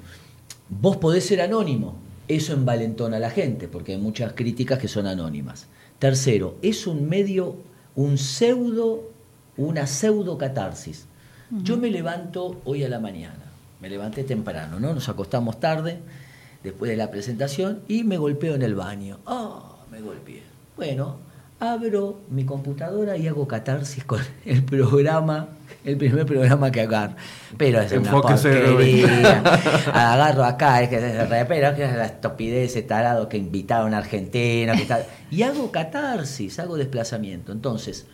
vos podés ser anónimo. Eso envalentona a la gente, porque hay muchas críticas que son anónimas. Tercero, es un medio, un pseudo, una pseudo catarsis yo me levanto hoy a la mañana, me levanté temprano, ¿no? Nos acostamos tarde, después de la presentación, y me golpeo en el baño. ¡Ah! me golpeé. Bueno, abro mi computadora y hago catarsis con *laughs* el programa, el primer programa que agarro. Pero es una porquería. *laughs* Agarro acá, es que es repero, que es la estupidez, ese tarado que invitaron a un argentino. y hago catarsis, hago desplazamiento. Entonces,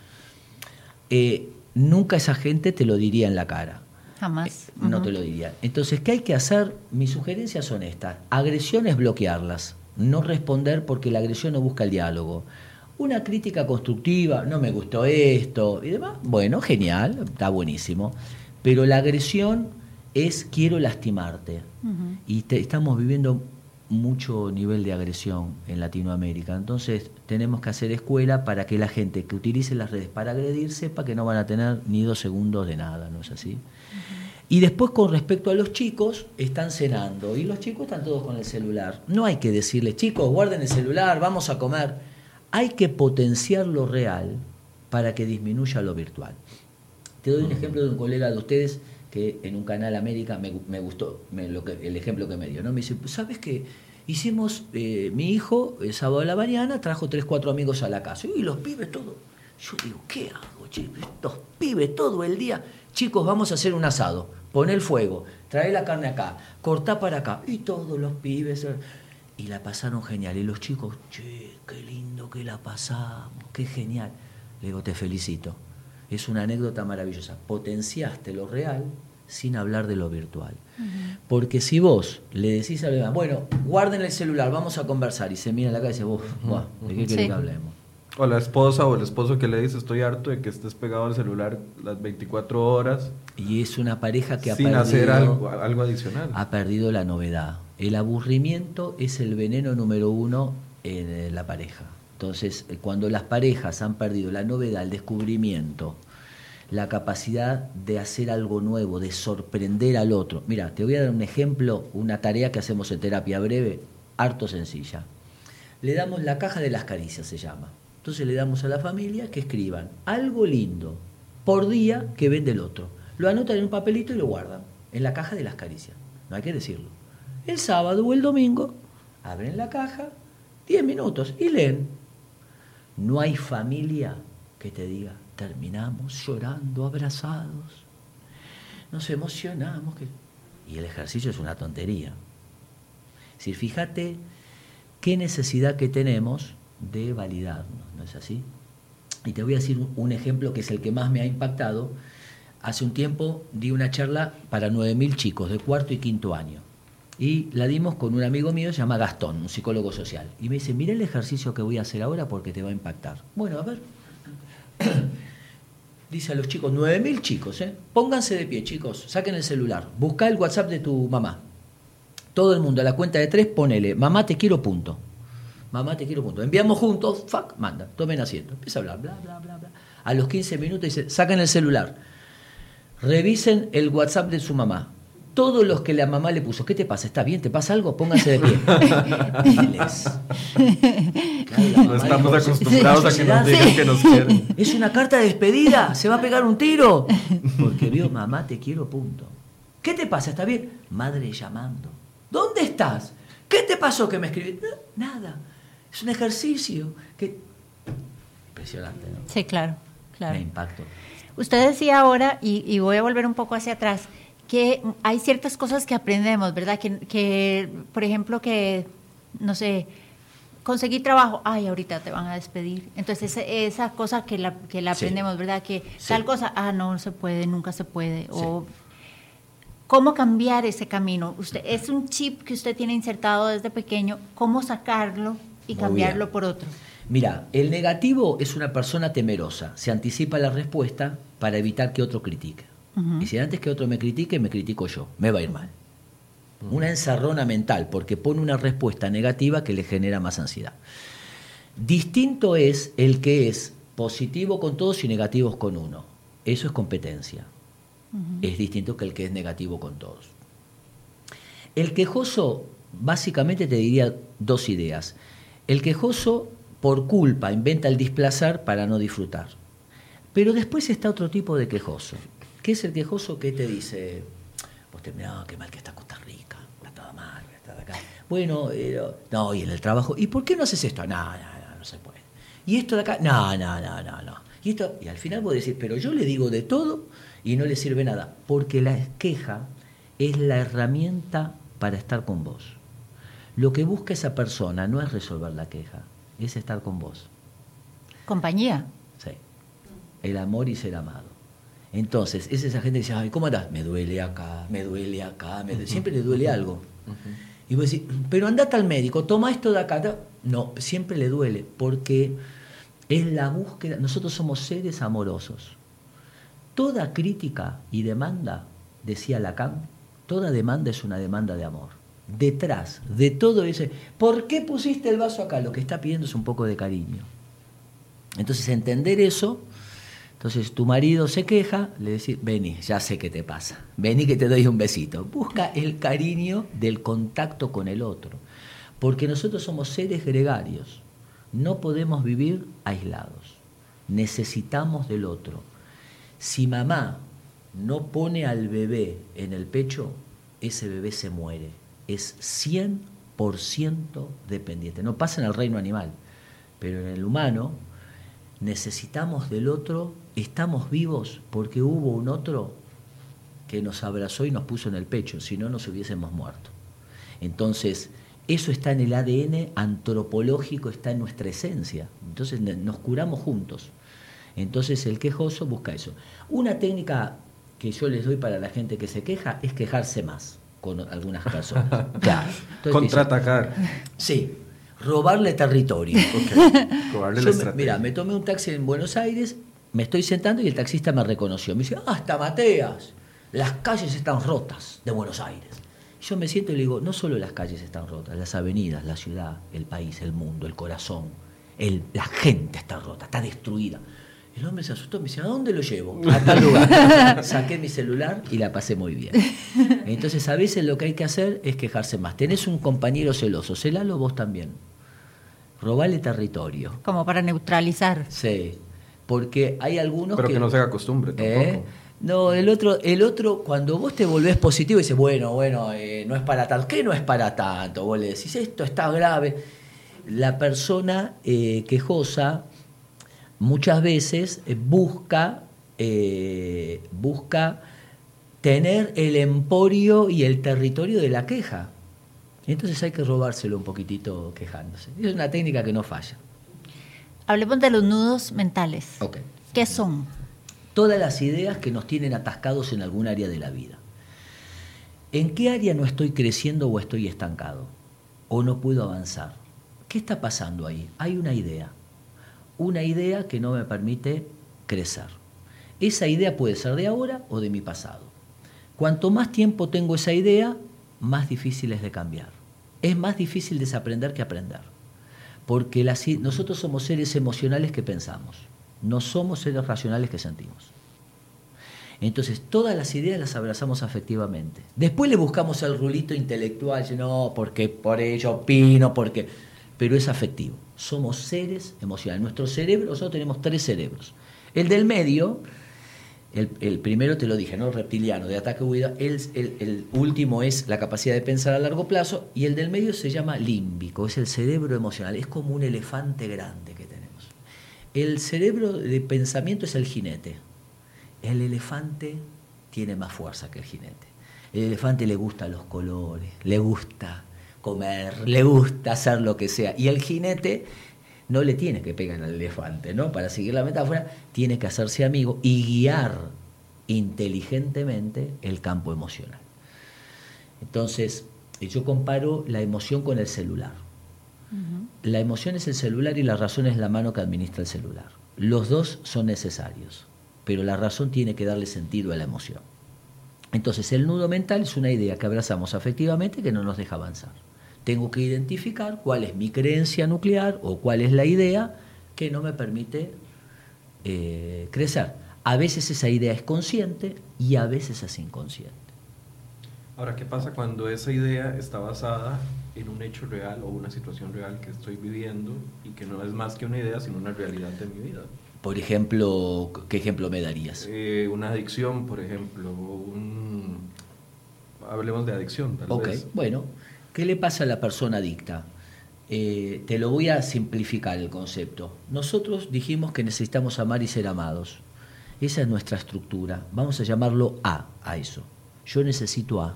eh, nunca esa gente te lo diría en la cara. Jamás. Eh, no te lo diría. Entonces, ¿qué hay que hacer? Mis sugerencias son estas. Agresiones, bloquearlas. No responder porque la agresión no busca el diálogo. Una crítica constructiva, no me gustó esto y demás. Bueno, genial, está buenísimo. Pero la agresión es quiero lastimarte. Y estamos viviendo mucho nivel de agresión en Latinoamérica. Entonces tenemos que hacer escuela para que la gente que utilice las redes para agredir sepa que no van a tener ni dos segundos de nada, ¿no es así? Y después con respecto a los chicos, están cenando y los chicos están todos con el celular. No hay que decirles, chicos, guarden el celular, vamos a comer. Hay que potenciar lo real para que disminuya lo virtual. Te doy un ejemplo de un colega de ustedes que en un canal América me, gustó el ejemplo que me dio. ¿no? Me dice, ¿sabes qué? Hicimos, eh, mi hijo, el sábado de la mañana, trajo tres, cuatro amigos a la casa. Y los pibes todos. Yo digo, ¿qué hago, che? Estos pibes todo el día. Chicos, vamos a hacer un asado. Pon el fuego, trae la carne acá, cortá para acá. Y todos los pibes. Y la pasaron genial. Y los chicos, che, qué lindo que la pasamos, qué genial. Le digo, te felicito. Es una anécdota maravillosa. Potenciaste lo real sin hablar de lo virtual. Porque si vos le decís a los bueno, guarden el celular, vamos a conversar, y se mira la cara y dice, vos, buah, ¿de qué querés Sí. que hablemos? O la esposa o el esposo que le dice, estoy harto de que estés pegado al celular las 24 horas Y es una pareja que ha sin perdido, hacer algo, algo adicional. ha perdido la novedad. El aburrimiento es el veneno número uno en la pareja. Entonces, eh, cuando las parejas han perdido la novedad, el descubrimiento, la capacidad de hacer algo nuevo, de sorprender al otro. Mira, te voy a dar un ejemplo, una tarea que hacemos en terapia breve, harto sencilla. Le damos la caja de las caricias, se llama. Entonces le damos a la familia que escriban algo lindo por día que ven del otro. Lo anotan en un papelito y lo guardan en la caja de las caricias. No hay que decirlo. El sábado o el domingo abren la caja, 10 minutos y leen. No hay familia que te diga, terminamos llorando abrazados, nos emocionamos. que-". Y el ejercicio es una tontería. Es decir, fíjate qué necesidad que tenemos de validarnos, ¿no es así? Y te voy a decir un- un ejemplo que es el que más me ha impactado. Hace un tiempo di una charla para 9.000 chicos de cuarto y quinto año. Y la dimos con un amigo mío, se llama Gastón, un psicólogo social. Y me dice, mira el ejercicio que voy a hacer ahora porque te va a impactar. Bueno, a ver. *coughs* Dice a los chicos, 9.000 chicos, ¿eh? pónganse de pie, chicos, saquen el celular, busca el WhatsApp de tu mamá. Todo el mundo a la cuenta de tres, ponele, mamá te quiero punto. Mamá te quiero punto. Enviamos juntos, fuck, manda, tomen asiento. Empieza a hablar, bla, bla, bla, bla. A los 15 minutos dice, saquen el celular, revisen el WhatsApp de su mamá. Todos los que la mamá le puso, ¿qué te pasa? ¿Está bien? ¿Te pasa algo? Pónganse de pie. *laughs* Diles. Claro, la No estamos dijo, acostumbrados a que nos Sí. digan que nos quieren. es una carta de despedida, se va a pegar un tiro. Porque vio, mamá, te quiero, punto. ¿Qué te pasa? ¿Está bien? Madre llamando. ¿Dónde estás? ¿Qué te pasó que me escribiste? No, nada. Es un ejercicio que... Impresionante, ¿no? Sí, claro, claro. Me impacto. Usted decía ahora, y, y voy a volver un poco hacia atrás, que hay ciertas cosas que aprendemos, ¿verdad? Que, que, por ejemplo, que, no sé, conseguí trabajo, ay, ahorita te van a despedir. Entonces, ese- esa cosa que la, que la Sí. aprendemos, ¿verdad? Que Sí. tal cosa, ah, no, se puede, nunca se puede. O, ¿Cómo cambiar ese camino? Usted Es un chip que usted tiene insertado desde pequeño, ¿cómo sacarlo y Muy cambiarlo bien. por otro? Mira, el negativo es una persona temerosa. Se anticipa la respuesta para evitar que otro critique. Y si antes que otro me critique, me critico yo. Me va a ir mal. Una enzarrona mental, porque pone una respuesta negativa que le genera más ansiedad. Distinto es el que es positivo con todos y negativos con uno. Eso es competencia. Es distinto que el que es negativo con todos. El quejoso, básicamente te diría dos ideas. El quejoso, por culpa, inventa el displacer para no disfrutar. Pero después está otro tipo de quejoso. ¿Qué es el quejoso que te dice, vos te mirá, qué mal que está Costa Rica, está todo mal, está de acá. Bueno, eh, no, y en el trabajo, ¿y por qué no haces esto? No, no, no, no se puede. ¿Y esto de acá? No, no, no, no, no. Y, esto, y al final vos decís, pero yo le digo de todo y no le sirve nada, porque la queja es la herramienta para estar con vos. Lo que busca esa persona no es resolver la queja, es estar con vos. Compañía. Sí. El amor y ser amado. Entonces, es esa gente que dice, ay, ¿cómo andás? Me duele acá, me duele acá, me duele". siempre le duele algo. Y vos decís, pero andate al médico, toma esto de acá. ta-". No, siempre le duele, porque es la búsqueda, nosotros somos seres amorosos. Toda crítica y demanda, decía Lacan, toda demanda es una demanda de amor. Detrás de todo ese, ¿por qué pusiste el vaso acá? Lo que está pidiendo es un poco de cariño. Entonces, entender eso, entonces tu marido se queja, le decís, vení, ya sé qué te pasa, vení que te doy un besito. Busca el cariño del contacto con el otro, porque nosotros somos seres gregarios, no podemos vivir aislados, necesitamos del otro. Si mamá no pone al bebé en el pecho, ese bebé se muere. Es 100 dependiente. No pasa en el reino animal, pero en el humano necesitamos del otro, estamos vivos porque hubo un otro que nos abrazó y nos puso en el pecho, si no nos hubiésemos muerto. Entonces, eso está en el ADN antropológico, está en nuestra esencia. Entonces nos curamos juntos. Entonces el quejoso busca eso. Una técnica que yo les doy para la gente que se queja es quejarse más con algunas personas. *laughs* Claro. Contraatacar. Sí, robarle territorio. mira, me tomé un taxi en Buenos Aires, me estoy sentando y el taxista me reconoció. Me dice, hasta Mateas, las calles están rotas de Buenos Aires. Yo me siento y le digo, no solo las calles están rotas, las avenidas, la ciudad, el país, el mundo, el corazón, el, la gente está rota, está destruida. El hombre se asustó, me dice, ¿a dónde lo llevo? A tal lugar. *laughs* Saqué mi celular y la pasé muy bien. Entonces a veces lo que hay que hacer es quejarse más. Tenés un compañero celoso, celalo vos también. Robale territorio. Como para neutralizar. Sí, porque hay algunos Pero que, no se haga costumbre ¿Eh? tampoco. No, el otro, el otro, cuando vos te volvés positivo, dices, bueno, bueno, eh, no es para tanto. ¿Qué no es para tanto? Vos le decís, esto está grave. La persona eh, quejosa muchas veces busca, busca tener el emporio y el territorio de la queja. Entonces hay que robárselo un poquitito quejándose. Es una técnica que no falla. Hablemos de los nudos mentales. Okay. ¿Qué son? todas las ideas que nos tienen atascados en algún área de la vida. ¿En qué área no estoy creciendo o estoy estancado? ¿O no puedo avanzar? ¿Qué está pasando ahí? Hay una idea. Una idea que no me permite crecer. Esa idea puede ser de ahora o de mi pasado. Cuanto más tiempo tengo esa idea, más difícil es de cambiar. Es más difícil desaprender que aprender. Porque nosotros somos seres emocionales que pensamos. No somos seres racionales que sentimos. Entonces, todas las ideas las abrazamos afectivamente. Después le buscamos el rulito intelectual, no, porque por ello opino, porque. Pero es afectivo. Somos seres emocionales. Nuestro cerebro, nosotros tenemos tres cerebros. El del medio, el, primero te lo dije, ¿no? reptiliano, de ataque huida. El, el, último es la capacidad de pensar a largo plazo. Y el del medio se llama límbico, es el cerebro emocional. Es como un elefante grande que tenemos. El cerebro de pensamiento es el jinete. El elefante tiene más fuerza que el jinete. El elefante le gusta los colores, le gusta comer, le gusta hacer lo que sea. Y el jinete no le tiene que pegar al elefante, ¿no? Para seguir la metáfora, tiene que hacerse amigo y guiar inteligentemente el campo emocional. Entonces, yo comparo la emoción con el celular. La emoción es el celular y la razón es la mano que administra el celular. Los dos son necesarios, pero la razón tiene que darle sentido a la emoción. Entonces el nudo mental es una idea que abrazamos afectivamente que no nos deja avanzar. Tengo que identificar cuál es mi creencia nuclear o cuál es la idea que no me permite eh, crecer. A veces esa idea es consciente y a veces es inconsciente. Ahora, ¿qué pasa cuando esa idea está basada en un hecho real o una situación real que estoy viviendo y que no es más que una idea, sino una realidad de mi vida. Por ejemplo, ¿qué ejemplo me darías? Eh, una adicción, por ejemplo, un... hablemos de adicción. Tal ok, bueno, ¿qué le pasa a la persona adicta? Eh, te lo voy a simplificar el concepto. Nosotros dijimos que necesitamos amar y ser amados. Esa es nuestra estructura. Vamos a llamarlo A, a eso. Yo necesito A,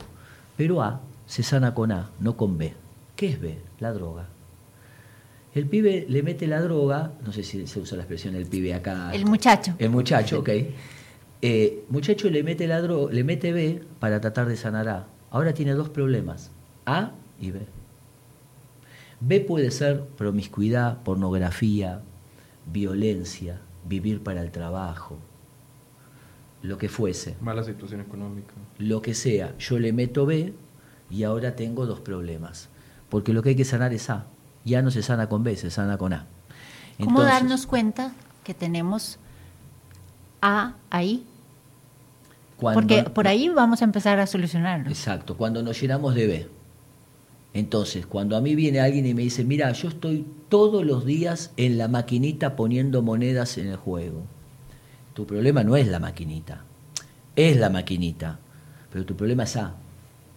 pero A se sana con A, no con B. ¿Qué es B? La droga. El pibe le mete la droga, no sé si se usa la expresión el pibe acá. El muchacho. El muchacho, ok. Eh, muchacho le mete la droga, le mete B para tratar de sanar A. Ahora tiene dos problemas, A y B. B puede ser promiscuidad, pornografía, violencia, vivir para el trabajo, lo que fuese. Mala situación económica. Lo que sea. Yo le meto B y ahora tengo dos problemas porque lo que hay que sanar es A. Ya no se sana con B, se sana con A. ¿Cómo darnos cuenta que tenemos A ahí? porque por ahí vamos a empezar a solucionarlo. Exacto, cuando nos llenamos de B. Entonces, cuando a mí viene alguien y me dice, mira, yo estoy todos los días en la maquinita poniendo monedas en el juego. Tu problema no es la maquinita, es la maquinita, pero tu problema es A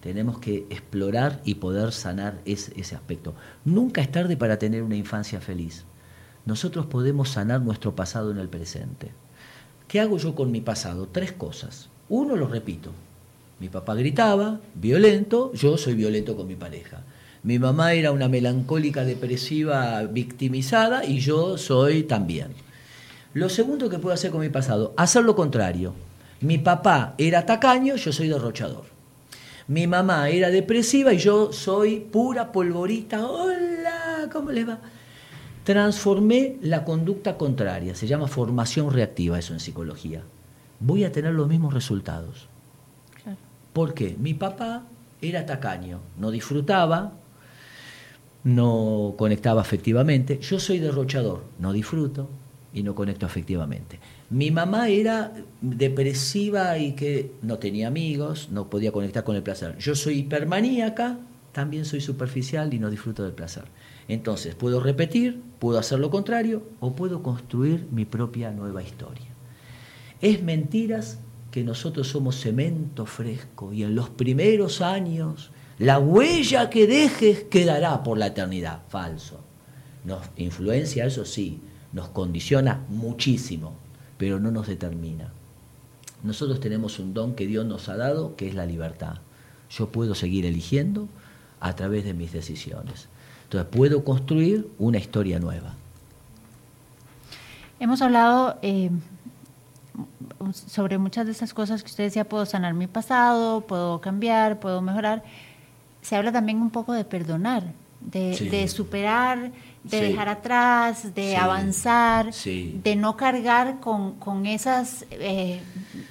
Tenemos que explorar y poder sanar ese, ese aspecto. Nunca es tarde para tener una infancia feliz. Nosotros podemos sanar nuestro pasado en el presente. ¿Qué hago yo con mi pasado? Tres cosas. Uno, lo repito. Mi papá gritaba, violento, yo soy violento con mi pareja. Mi mamá era una melancólica, depresiva, victimizada y yo soy también. Lo segundo que puedo hacer con mi pasado, hacer lo contrario. Mi papá era tacaño, yo soy derrochador. Mi mamá era depresiva y yo soy pura polvorita. Hola, ¿cómo le va? Transformé la conducta contraria, se llama formación reactiva eso en psicología. Voy a tener los mismos resultados. ¿Por qué? Mi papá era tacaño, no disfrutaba, no conectaba afectivamente. Yo soy derrochador, no disfruto y no conecto afectivamente. Mi mamá era depresiva y que no tenía amigos, no podía conectar con el placer. Yo soy hipermaníaca, también soy superficial y no disfruto del placer. Entonces, puedo repetir, puedo hacer lo contrario o puedo construir mi propia nueva historia. Es mentiras que nosotros somos cemento fresco y en los primeros años la huella que dejes quedará por la eternidad. Falso. Nos influencia, eso sí, nos condiciona muchísimo, pero no nos determina. Nosotros tenemos un don que Dios nos ha dado, que es la libertad. Yo puedo seguir eligiendo a través de mis decisiones. Entonces puedo construir una historia nueva. Hemos hablado eh, sobre muchas de esas cosas que usted decía, puedo sanar mi pasado, puedo cambiar, puedo mejorar. Se habla también un poco de perdonar, de, superar, de dejar atrás, de avanzar, de no cargar con, esas eh,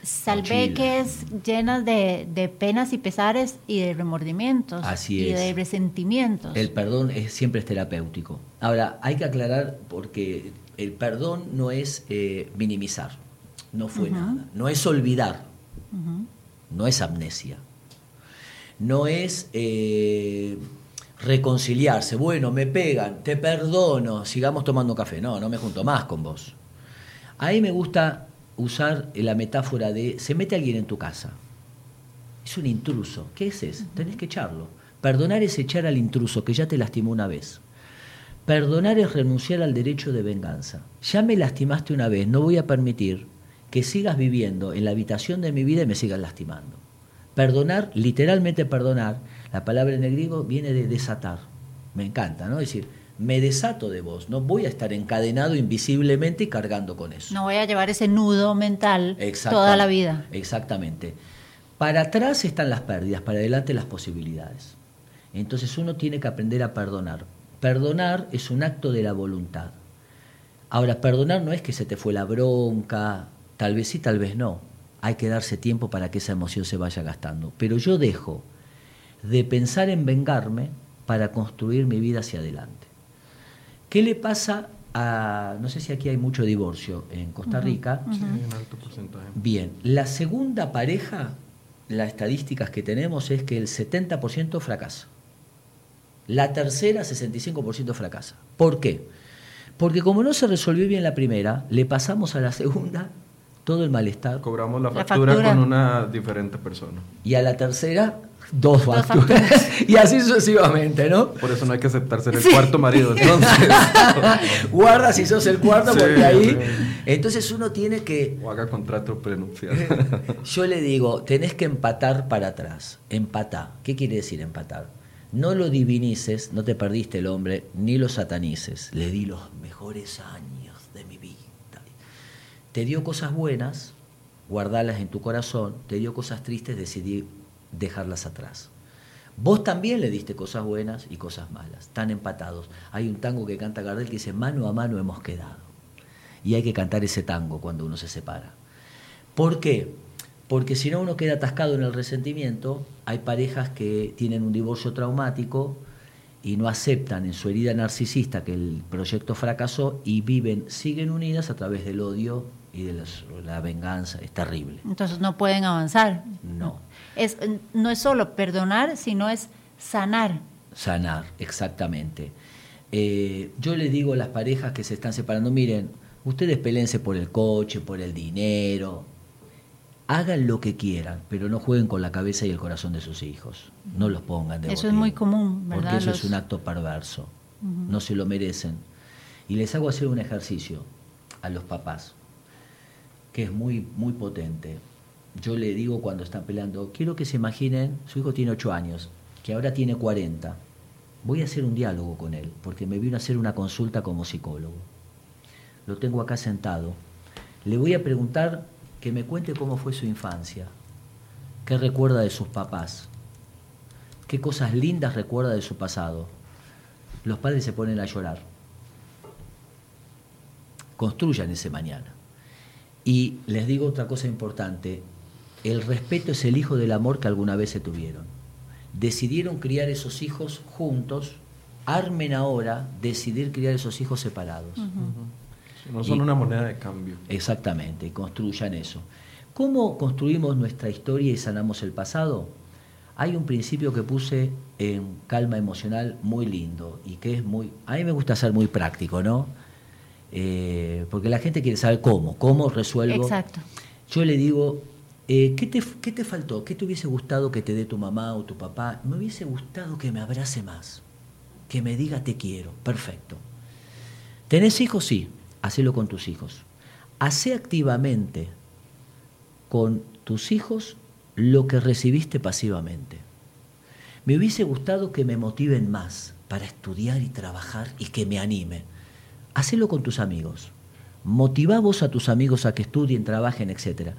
salveques llenas de, penas y pesares y de remordimientos y de resentimientos. El perdón es, siempre es terapéutico. Ahora, hay que aclarar porque el perdón no es eh, minimizar, no fue nada, no es olvidar, no es amnesia, no es... Eh, reconciliarse. Bueno, me pegan, te perdono, sigamos tomando café. No, no me junto más con vos. Ahí me gusta usar la metáfora de se mete alguien en tu casa. Es un intruso. ¿Qué es eso? Tenés que echarlo. Perdonar es echar al intruso que ya te lastimó una vez. Perdonar es renunciar al derecho de venganza. Ya me lastimaste una vez, no voy a permitir que sigas viviendo en la habitación de mi vida y me sigas lastimando. Perdonar, literalmente perdonar, la palabra en el griego viene de desatar. Me encanta, ¿no? Es decir, me desato de vos, no voy a estar encadenado invisiblemente y cargando con eso. No voy a llevar ese nudo mental toda la vida. Exactamente. Para atrás están las pérdidas, para adelante las posibilidades. Entonces uno tiene que aprender a perdonar. Perdonar es un acto de la voluntad. Ahora, perdonar no es que se te fue la bronca, tal vez sí, tal vez no. Hay que darse tiempo para que esa emoción se vaya gastando. Pero yo dejo de pensar en vengarme para construir mi vida hacia adelante. ¿Qué le pasa a, no sé si aquí hay mucho divorcio en Costa Rica? Sí, un alto porcentaje. Bien, la segunda pareja, las estadísticas que tenemos es que el 70% fracasa. La tercera, 65% fracasa. ¿Por qué? Porque como no se resolvió bien la primera, le pasamos a la segunda todo el malestar. Cobramos la factura, con una diferente persona. Y a la tercera dos facturas. *laughs* y así sucesivamente, ¿no? Por eso no hay que aceptar ser el cuarto marido, *laughs* entonces. Guarda si sos el cuarto, porque ahí. Entonces uno tiene que. O haga contrato prenupcial. Yo le digo, tenés que empatar para atrás. Empatá. ¿Qué quiere decir empatar? No lo divinices, no te perdiste el hombre, ni lo satanices. Le di los mejores años. Te dio cosas buenas, guardalas en tu corazón. Te dio cosas tristes, decidí dejarlas atrás. Vos también le diste cosas buenas y cosas malas, están empatados. Hay un tango que canta Gardel que dice, mano a mano hemos quedado. Y hay que cantar ese tango cuando uno se separa. ¿Por qué? Porque si no uno queda atascado en el resentimiento, hay parejas que tienen un divorcio traumático y no aceptan en su herida narcisista que el proyecto fracasó y viven, siguen unidas a través del odio y de la venganza. Es terrible. Entonces no pueden avanzar. No es, no es solo perdonar, sino es sanar. Sanar, exactamente. Eh, yo le digo a las parejas que se están separando, miren, ustedes pelense por el coche, por el dinero. hagan lo que quieran, pero no jueguen con la cabeza y el corazón de sus hijos. No los pongan de Eso es muy común, ¿verdad? Porque eso es un acto perverso. No se lo merecen. Y les hago hacer un ejercicio a los papás, que es muy, muy potente. Yo le digo cuando están peleando, quiero que se imaginen, su hijo tiene 8 años, que ahora tiene 40. Voy a hacer un diálogo con él, porque me vino a hacer una consulta como psicólogo. Lo tengo acá sentado. Le voy a preguntar que me cuente cómo fue su infancia, qué recuerda de sus papás, qué cosas lindas recuerda de su pasado. Los padres se ponen a llorar. Construyan ese mañana. Y les digo otra cosa importante, el respeto es el hijo del amor que alguna vez se tuvieron. Decidieron criar esos hijos juntos, armen ahora decidir criar esos hijos separados. No son una moneda de cambio. Exactamente, construyan eso. ¿Cómo construimos nuestra historia y sanamos el pasado? Hay un principio que puse en calma emocional muy lindo y que es muy... A mí me gusta ser muy práctico, ¿no? Eh, porque la gente quiere saber cómo, cómo resuelvo. Exacto. Yo le digo, eh, ¿qué, te, ¿qué te faltó? ¿Qué te hubiese gustado que te dé tu mamá o tu papá? Me hubiese gustado que me abrace más, que me diga te quiero. Perfecto. ¿Tenés hijos? Sí hacelo con tus hijos. Hace activamente con tus hijos lo que recibiste pasivamente. Me hubiese gustado que me motiven más para estudiar y trabajar y que me anime. Hacelo con tus amigos. Motiva vos a tus amigos a que estudien, trabajen, etc.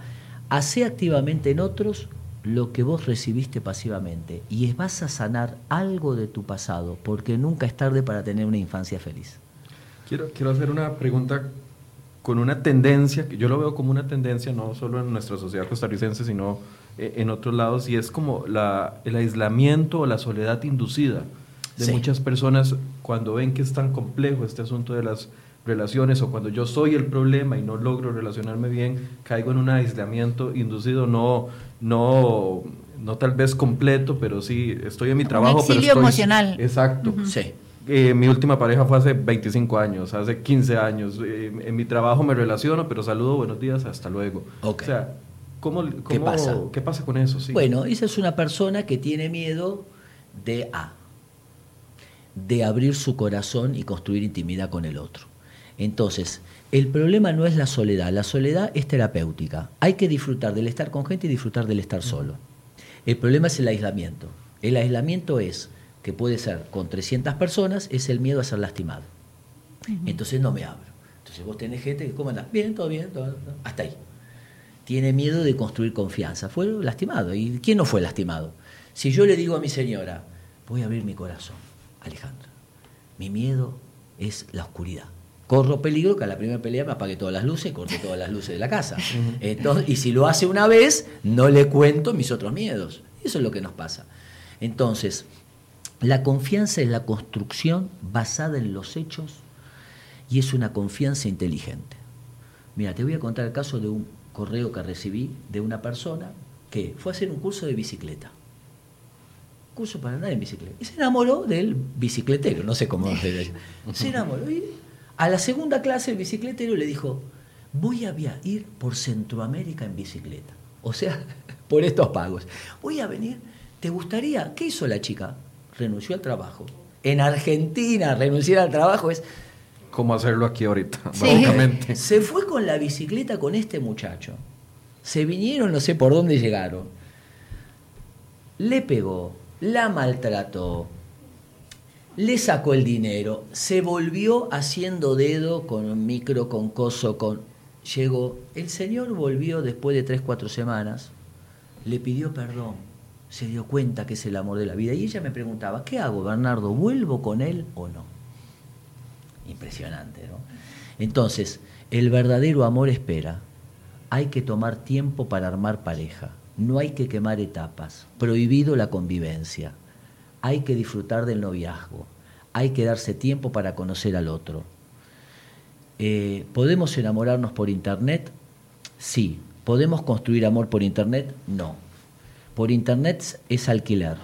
Hace activamente en otros lo que vos recibiste pasivamente y vas a sanar algo de tu pasado, porque nunca es tarde para tener una infancia feliz. Quiero, quiero hacer una pregunta con una tendencia, que yo lo veo como una tendencia no solo en nuestra sociedad costarricense, sino eh, en otros lados, y es como la, el aislamiento o la soledad inducida de muchas personas cuando ven que es tan complejo este asunto de las relaciones o cuando yo soy el problema y no logro relacionarme bien, caigo en un aislamiento inducido, no, no, no tal vez completo, pero sí estoy en mi trabajo. Un exilio emocional. Exacto. Sí. Eh, mi última pareja fue hace 25 años, hace 15 años. Eh, en mi trabajo me relaciono, pero saludo, buenos días, hasta luego. O sea, ¿cómo, ¿Qué, pasa? ¿qué pasa con eso? Sí. Bueno, esa es una persona que tiene miedo de A, de abrir su corazón y construir intimidad con el otro. Entonces, el problema no es la soledad, la soledad es terapéutica. Hay que disfrutar del estar con gente y disfrutar del estar solo. El problema es el aislamiento. El aislamiento es que puede ser con 300 personas, es el miedo a ser lastimado. Entonces no me abro. Entonces vos tenés gente que, ¿cómo andás? Bien, todo bien, todo, hasta ahí. Tiene miedo de construir confianza. Fue lastimado. ¿Y quién no fue lastimado? Si yo le digo a mi señora, voy a abrir mi corazón, Alejandra, mi miedo es la oscuridad. Corro peligro que a la primera pelea me apague todas las luces y corte todas las luces de la casa. *laughs* Entonces, y si lo hace una vez, no le cuento mis otros miedos. Eso es lo que nos pasa. Entonces, la confianza es la construcción basada en los hechos y es una confianza inteligente. Mira, te voy a contar el caso de un correo que recibí de una persona que fue a hacer un curso de bicicleta. Curso para andar en bicicleta. Y se enamoró del bicicletero, no sé cómo se Se enamoró. Y a la segunda clase el bicicletero le dijo, voy a ir por Centroamérica en bicicleta. O sea, *laughs* por estos pagos. Voy a venir. ¿Te gustaría? ¿Qué hizo la chica? renunció al trabajo. En Argentina, renunciar al trabajo es... ¿Cómo hacerlo aquí ahorita? Básicamente. *laughs* Se fue con la bicicleta con este muchacho. Se vinieron, no sé por dónde llegaron. Le pegó, la maltrató, le sacó el dinero, se volvió haciendo dedo con un micro, con coso, con... Llegó, el señor volvió después de tres, cuatro semanas, le pidió perdón se dio cuenta que es el amor de la vida. Y ella me preguntaba, ¿qué hago, Bernardo? ¿Vuelvo con él o no? Impresionante, ¿no? Entonces, el verdadero amor espera. Hay que tomar tiempo para armar pareja. No hay que quemar etapas. Prohibido la convivencia. Hay que disfrutar del noviazgo. Hay que darse tiempo para conocer al otro. Eh, ¿Podemos enamorarnos por internet? Sí. ¿Podemos construir amor por internet? No. Por internet es alquiler.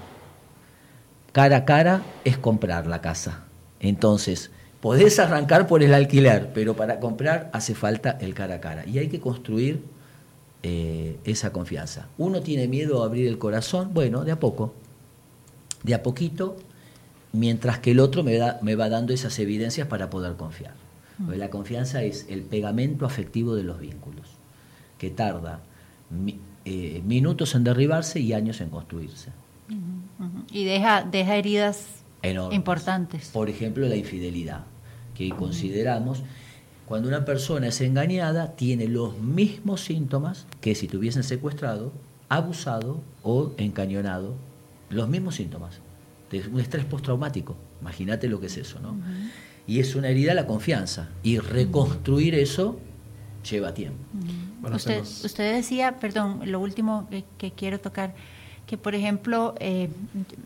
Cara a cara es comprar la casa. Entonces, podés arrancar por el alquiler, pero para comprar hace falta el cara a cara. Y hay que construir eh, esa confianza. Uno tiene miedo a abrir el corazón, bueno, de a poco, de a poquito, mientras que el otro me, da, me va dando esas evidencias para poder confiar. Porque la confianza es el pegamento afectivo de los vínculos, que tarda eh, minutos en derribarse y años en construirse. Y deja, deja heridas importantes. Por ejemplo, la infidelidad, que consideramos cuando una persona es engañada, tiene los mismos síntomas que si tuviesen secuestrado, abusado o encañonado. Los mismos síntomas. De un estrés postraumático. Imagínate lo que es eso, ¿no? Y es una herida a la confianza. Y reconstruir eso lleva tiempo. usted, usted, decía, perdón, lo último que, quiero tocar, que por ejemplo, eh,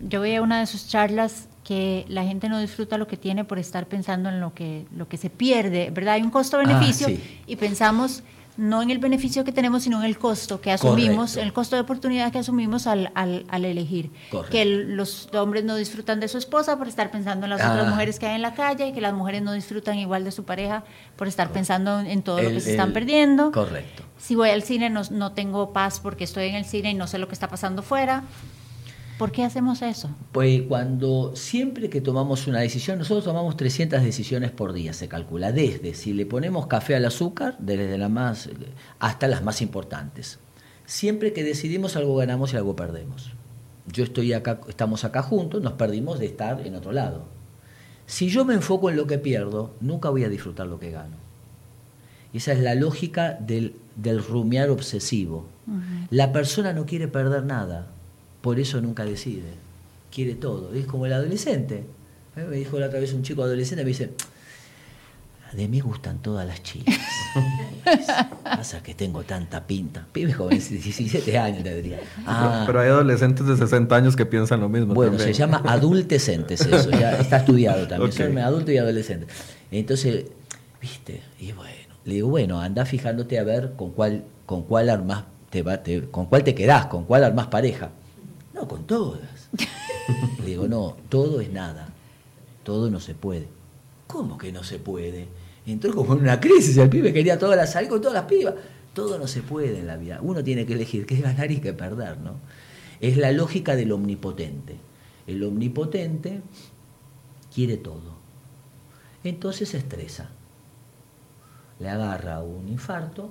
yo veía una de sus charlas que la gente no disfruta lo que tiene por estar pensando en lo que, lo que se pierde, ¿verdad? Hay un costo-beneficio ah, y pensamos no en el beneficio que tenemos, sino en el costo que asumimos, el costo de oportunidad que asumimos al, al, elegir. Que los hombres no disfrutan de su esposa por estar pensando en las otras ah. mujeres que hay en la calle y que las mujeres no disfrutan igual de su pareja por estar pensando en todo lo que se están perdiendo. Correcto. Si voy al cine no, no tengo paz porque estoy en el cine y no sé lo que está pasando fuera. ¿Por qué hacemos eso? Pues cuando siempre que tomamos una decisión, nosotros tomamos 300 decisiones por día, se calcula, desde si le ponemos café al azúcar, desde la más hasta las más importantes. Siempre que decidimos algo ganamos y algo perdemos. Yo estoy acá, estamos acá juntos, nos perdimos de estar en otro lado. Si yo me enfoco en lo que pierdo, nunca voy a disfrutar lo que gano. Esa es la lógica del, rumiar obsesivo. La persona no quiere perder nada, por eso nunca decide. Quiere todo. Es como el adolescente. ¿Eh? Me dijo la otra vez un chico adolescente, me dice, de mí gustan todas las chicas. *laughs* Pasa que tengo tanta pinta. Pibe joven, 17 años tendría. Ah. Pero, hay adolescentes de 60 años que piensan lo mismo. Bueno, se llama adultecentes eso, *laughs* ya está estudiado también. Son adulto y adolescente. Entonces, viste, y bueno, le digo, bueno, anda fijándote a ver con cuál, con cuál armas te va, con cuál te quedás, con cuál armas pareja. Con todas. Le digo, no, todo es nada. Todo no se puede. ¿Cómo que no se puede? Entró como en una crisis, el pibe quería todas las salir con todas las pibas. Todo no se puede en la vida. Uno tiene que elegir qué ganar y qué perder, ¿no? Es la lógica del omnipotente. El omnipotente quiere todo. Entonces se estresa. Le agarra un infarto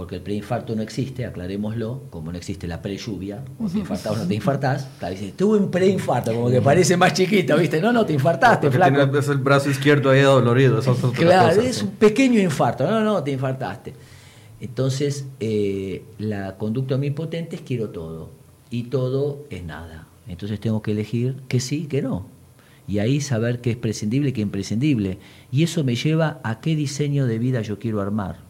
porque el preinfarto no existe, aclarémoslo, como no existe la pre-lluvia, o te infartás o no te infartás, dice, tuve un preinfarto, como que parece más chiquito, ¿viste? No, no, te infartaste, flaco. es el brazo izquierdo ahí dolorido, eso es Claro, es un pequeño infarto, no, no, te infartaste. Entonces, eh, la conducta omnipotente es quiero todo, y todo es nada. Entonces tengo que elegir que sí, que no. Y ahí saber qué es prescindible y qué es imprescindible. Y eso me lleva a qué diseño de vida yo quiero armar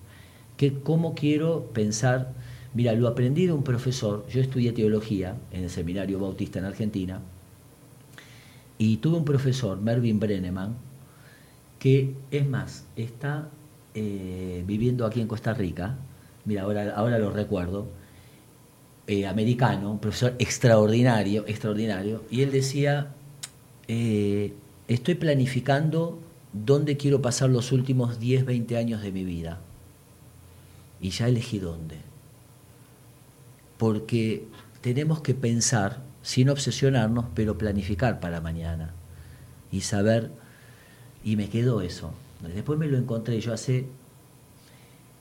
cómo quiero pensar. Mira, lo aprendí de un profesor. Yo estudié teología en el seminario bautista en Argentina. Y tuve un profesor, Mervyn Brenneman, que es más, está eh, viviendo aquí en Costa Rica. Mira, ahora, ahora lo recuerdo. Eh, americano, un profesor extraordinario, extraordinario. Y él decía, eh, estoy planificando dónde quiero pasar los últimos 10, 20 años de mi vida y ya elegí dónde. Porque tenemos que pensar, sin obsesionarnos, pero planificar para mañana y saber, y me quedó eso. Después me lo encontré, yo hace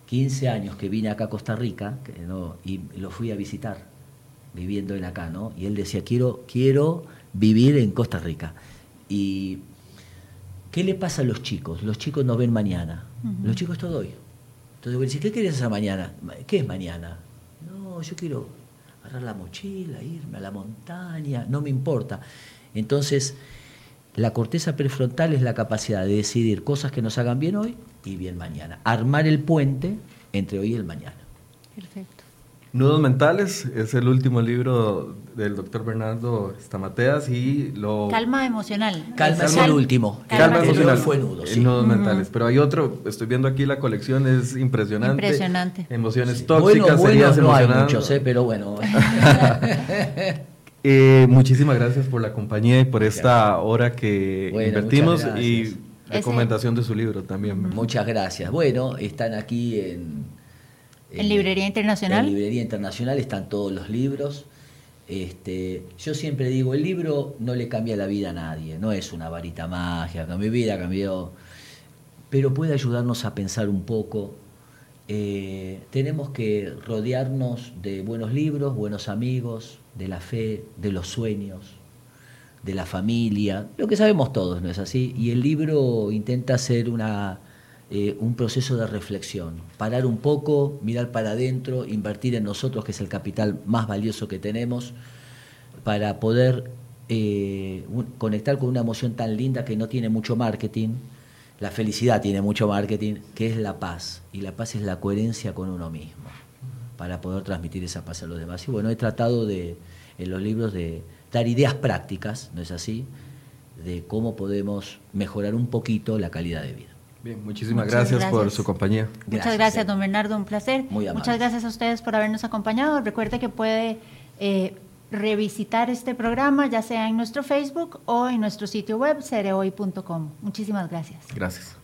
15 años que vine acá a Costa Rica y lo fui a visitar, viviendo él acá, ¿no? Y él decía, quiero, quiero vivir en Costa Rica. Y ¿qué le pasa a los chicos? Los chicos no ven mañana, los chicos todo hoy. Entonces vos decís, ¿qué querés hacer mañana? ¿Qué es mañana? No, yo quiero agarrar la mochila, irme a la montaña, no me importa. Entonces, la corteza prefrontal es la capacidad de decidir cosas que nos hagan bien hoy y bien mañana. Armar el puente entre hoy y el mañana. Perfecto. Nudos Mentales es el último libro del doctor Bernardo Stamateas y lo... Calma emocional. Calma es el último. Calma, emocional. fue nudo, sí. Nudos Mentales. Pero hay otro, estoy viendo aquí la colección, es impresionante. Impresionante. Emociones tóxicas, bueno, no hay muchos, ¿eh? pero bueno. *laughs* eh, muchísimas gracias por la compañía y por esta hora que invertimos y recomendación de su libro también. Muchas gracias. Bueno, están aquí en ¿En Librería Internacional? En Librería Internacional están todos los libros. Este, yo siempre digo, el libro no le cambia la vida a nadie, no es una varita mágica, mi vida cambió, pero puede ayudarnos a pensar un poco. Eh, tenemos que rodearnos de buenos libros, buenos amigos, de la fe, de los sueños, de la familia, lo que sabemos todos, ¿no es así? Y el libro intenta ser una eh, un proceso de reflexión, parar un poco, mirar para adentro, invertir en nosotros, que es el capital más valioso que tenemos, para poder eh, conectar con una emoción tan linda que no tiene mucho marketing. La felicidad tiene mucho marketing, que es la paz. Y la paz es la coherencia con uno mismo, para poder transmitir esa paz a los demás. Y bueno, he tratado de, en los libros de dar ideas prácticas, ¿no es así?, de cómo podemos mejorar un poquito la calidad de vida. Bien, muchísimas gracias, por su compañía. Muchas gracias, don Bernardo, un placer. Muchas gracias a ustedes por habernos acompañado. Recuerde que puede eh, revisitar este programa, ya sea en nuestro Facebook o en nuestro sitio web, cereoy.com. Muchísimas gracias. Gracias.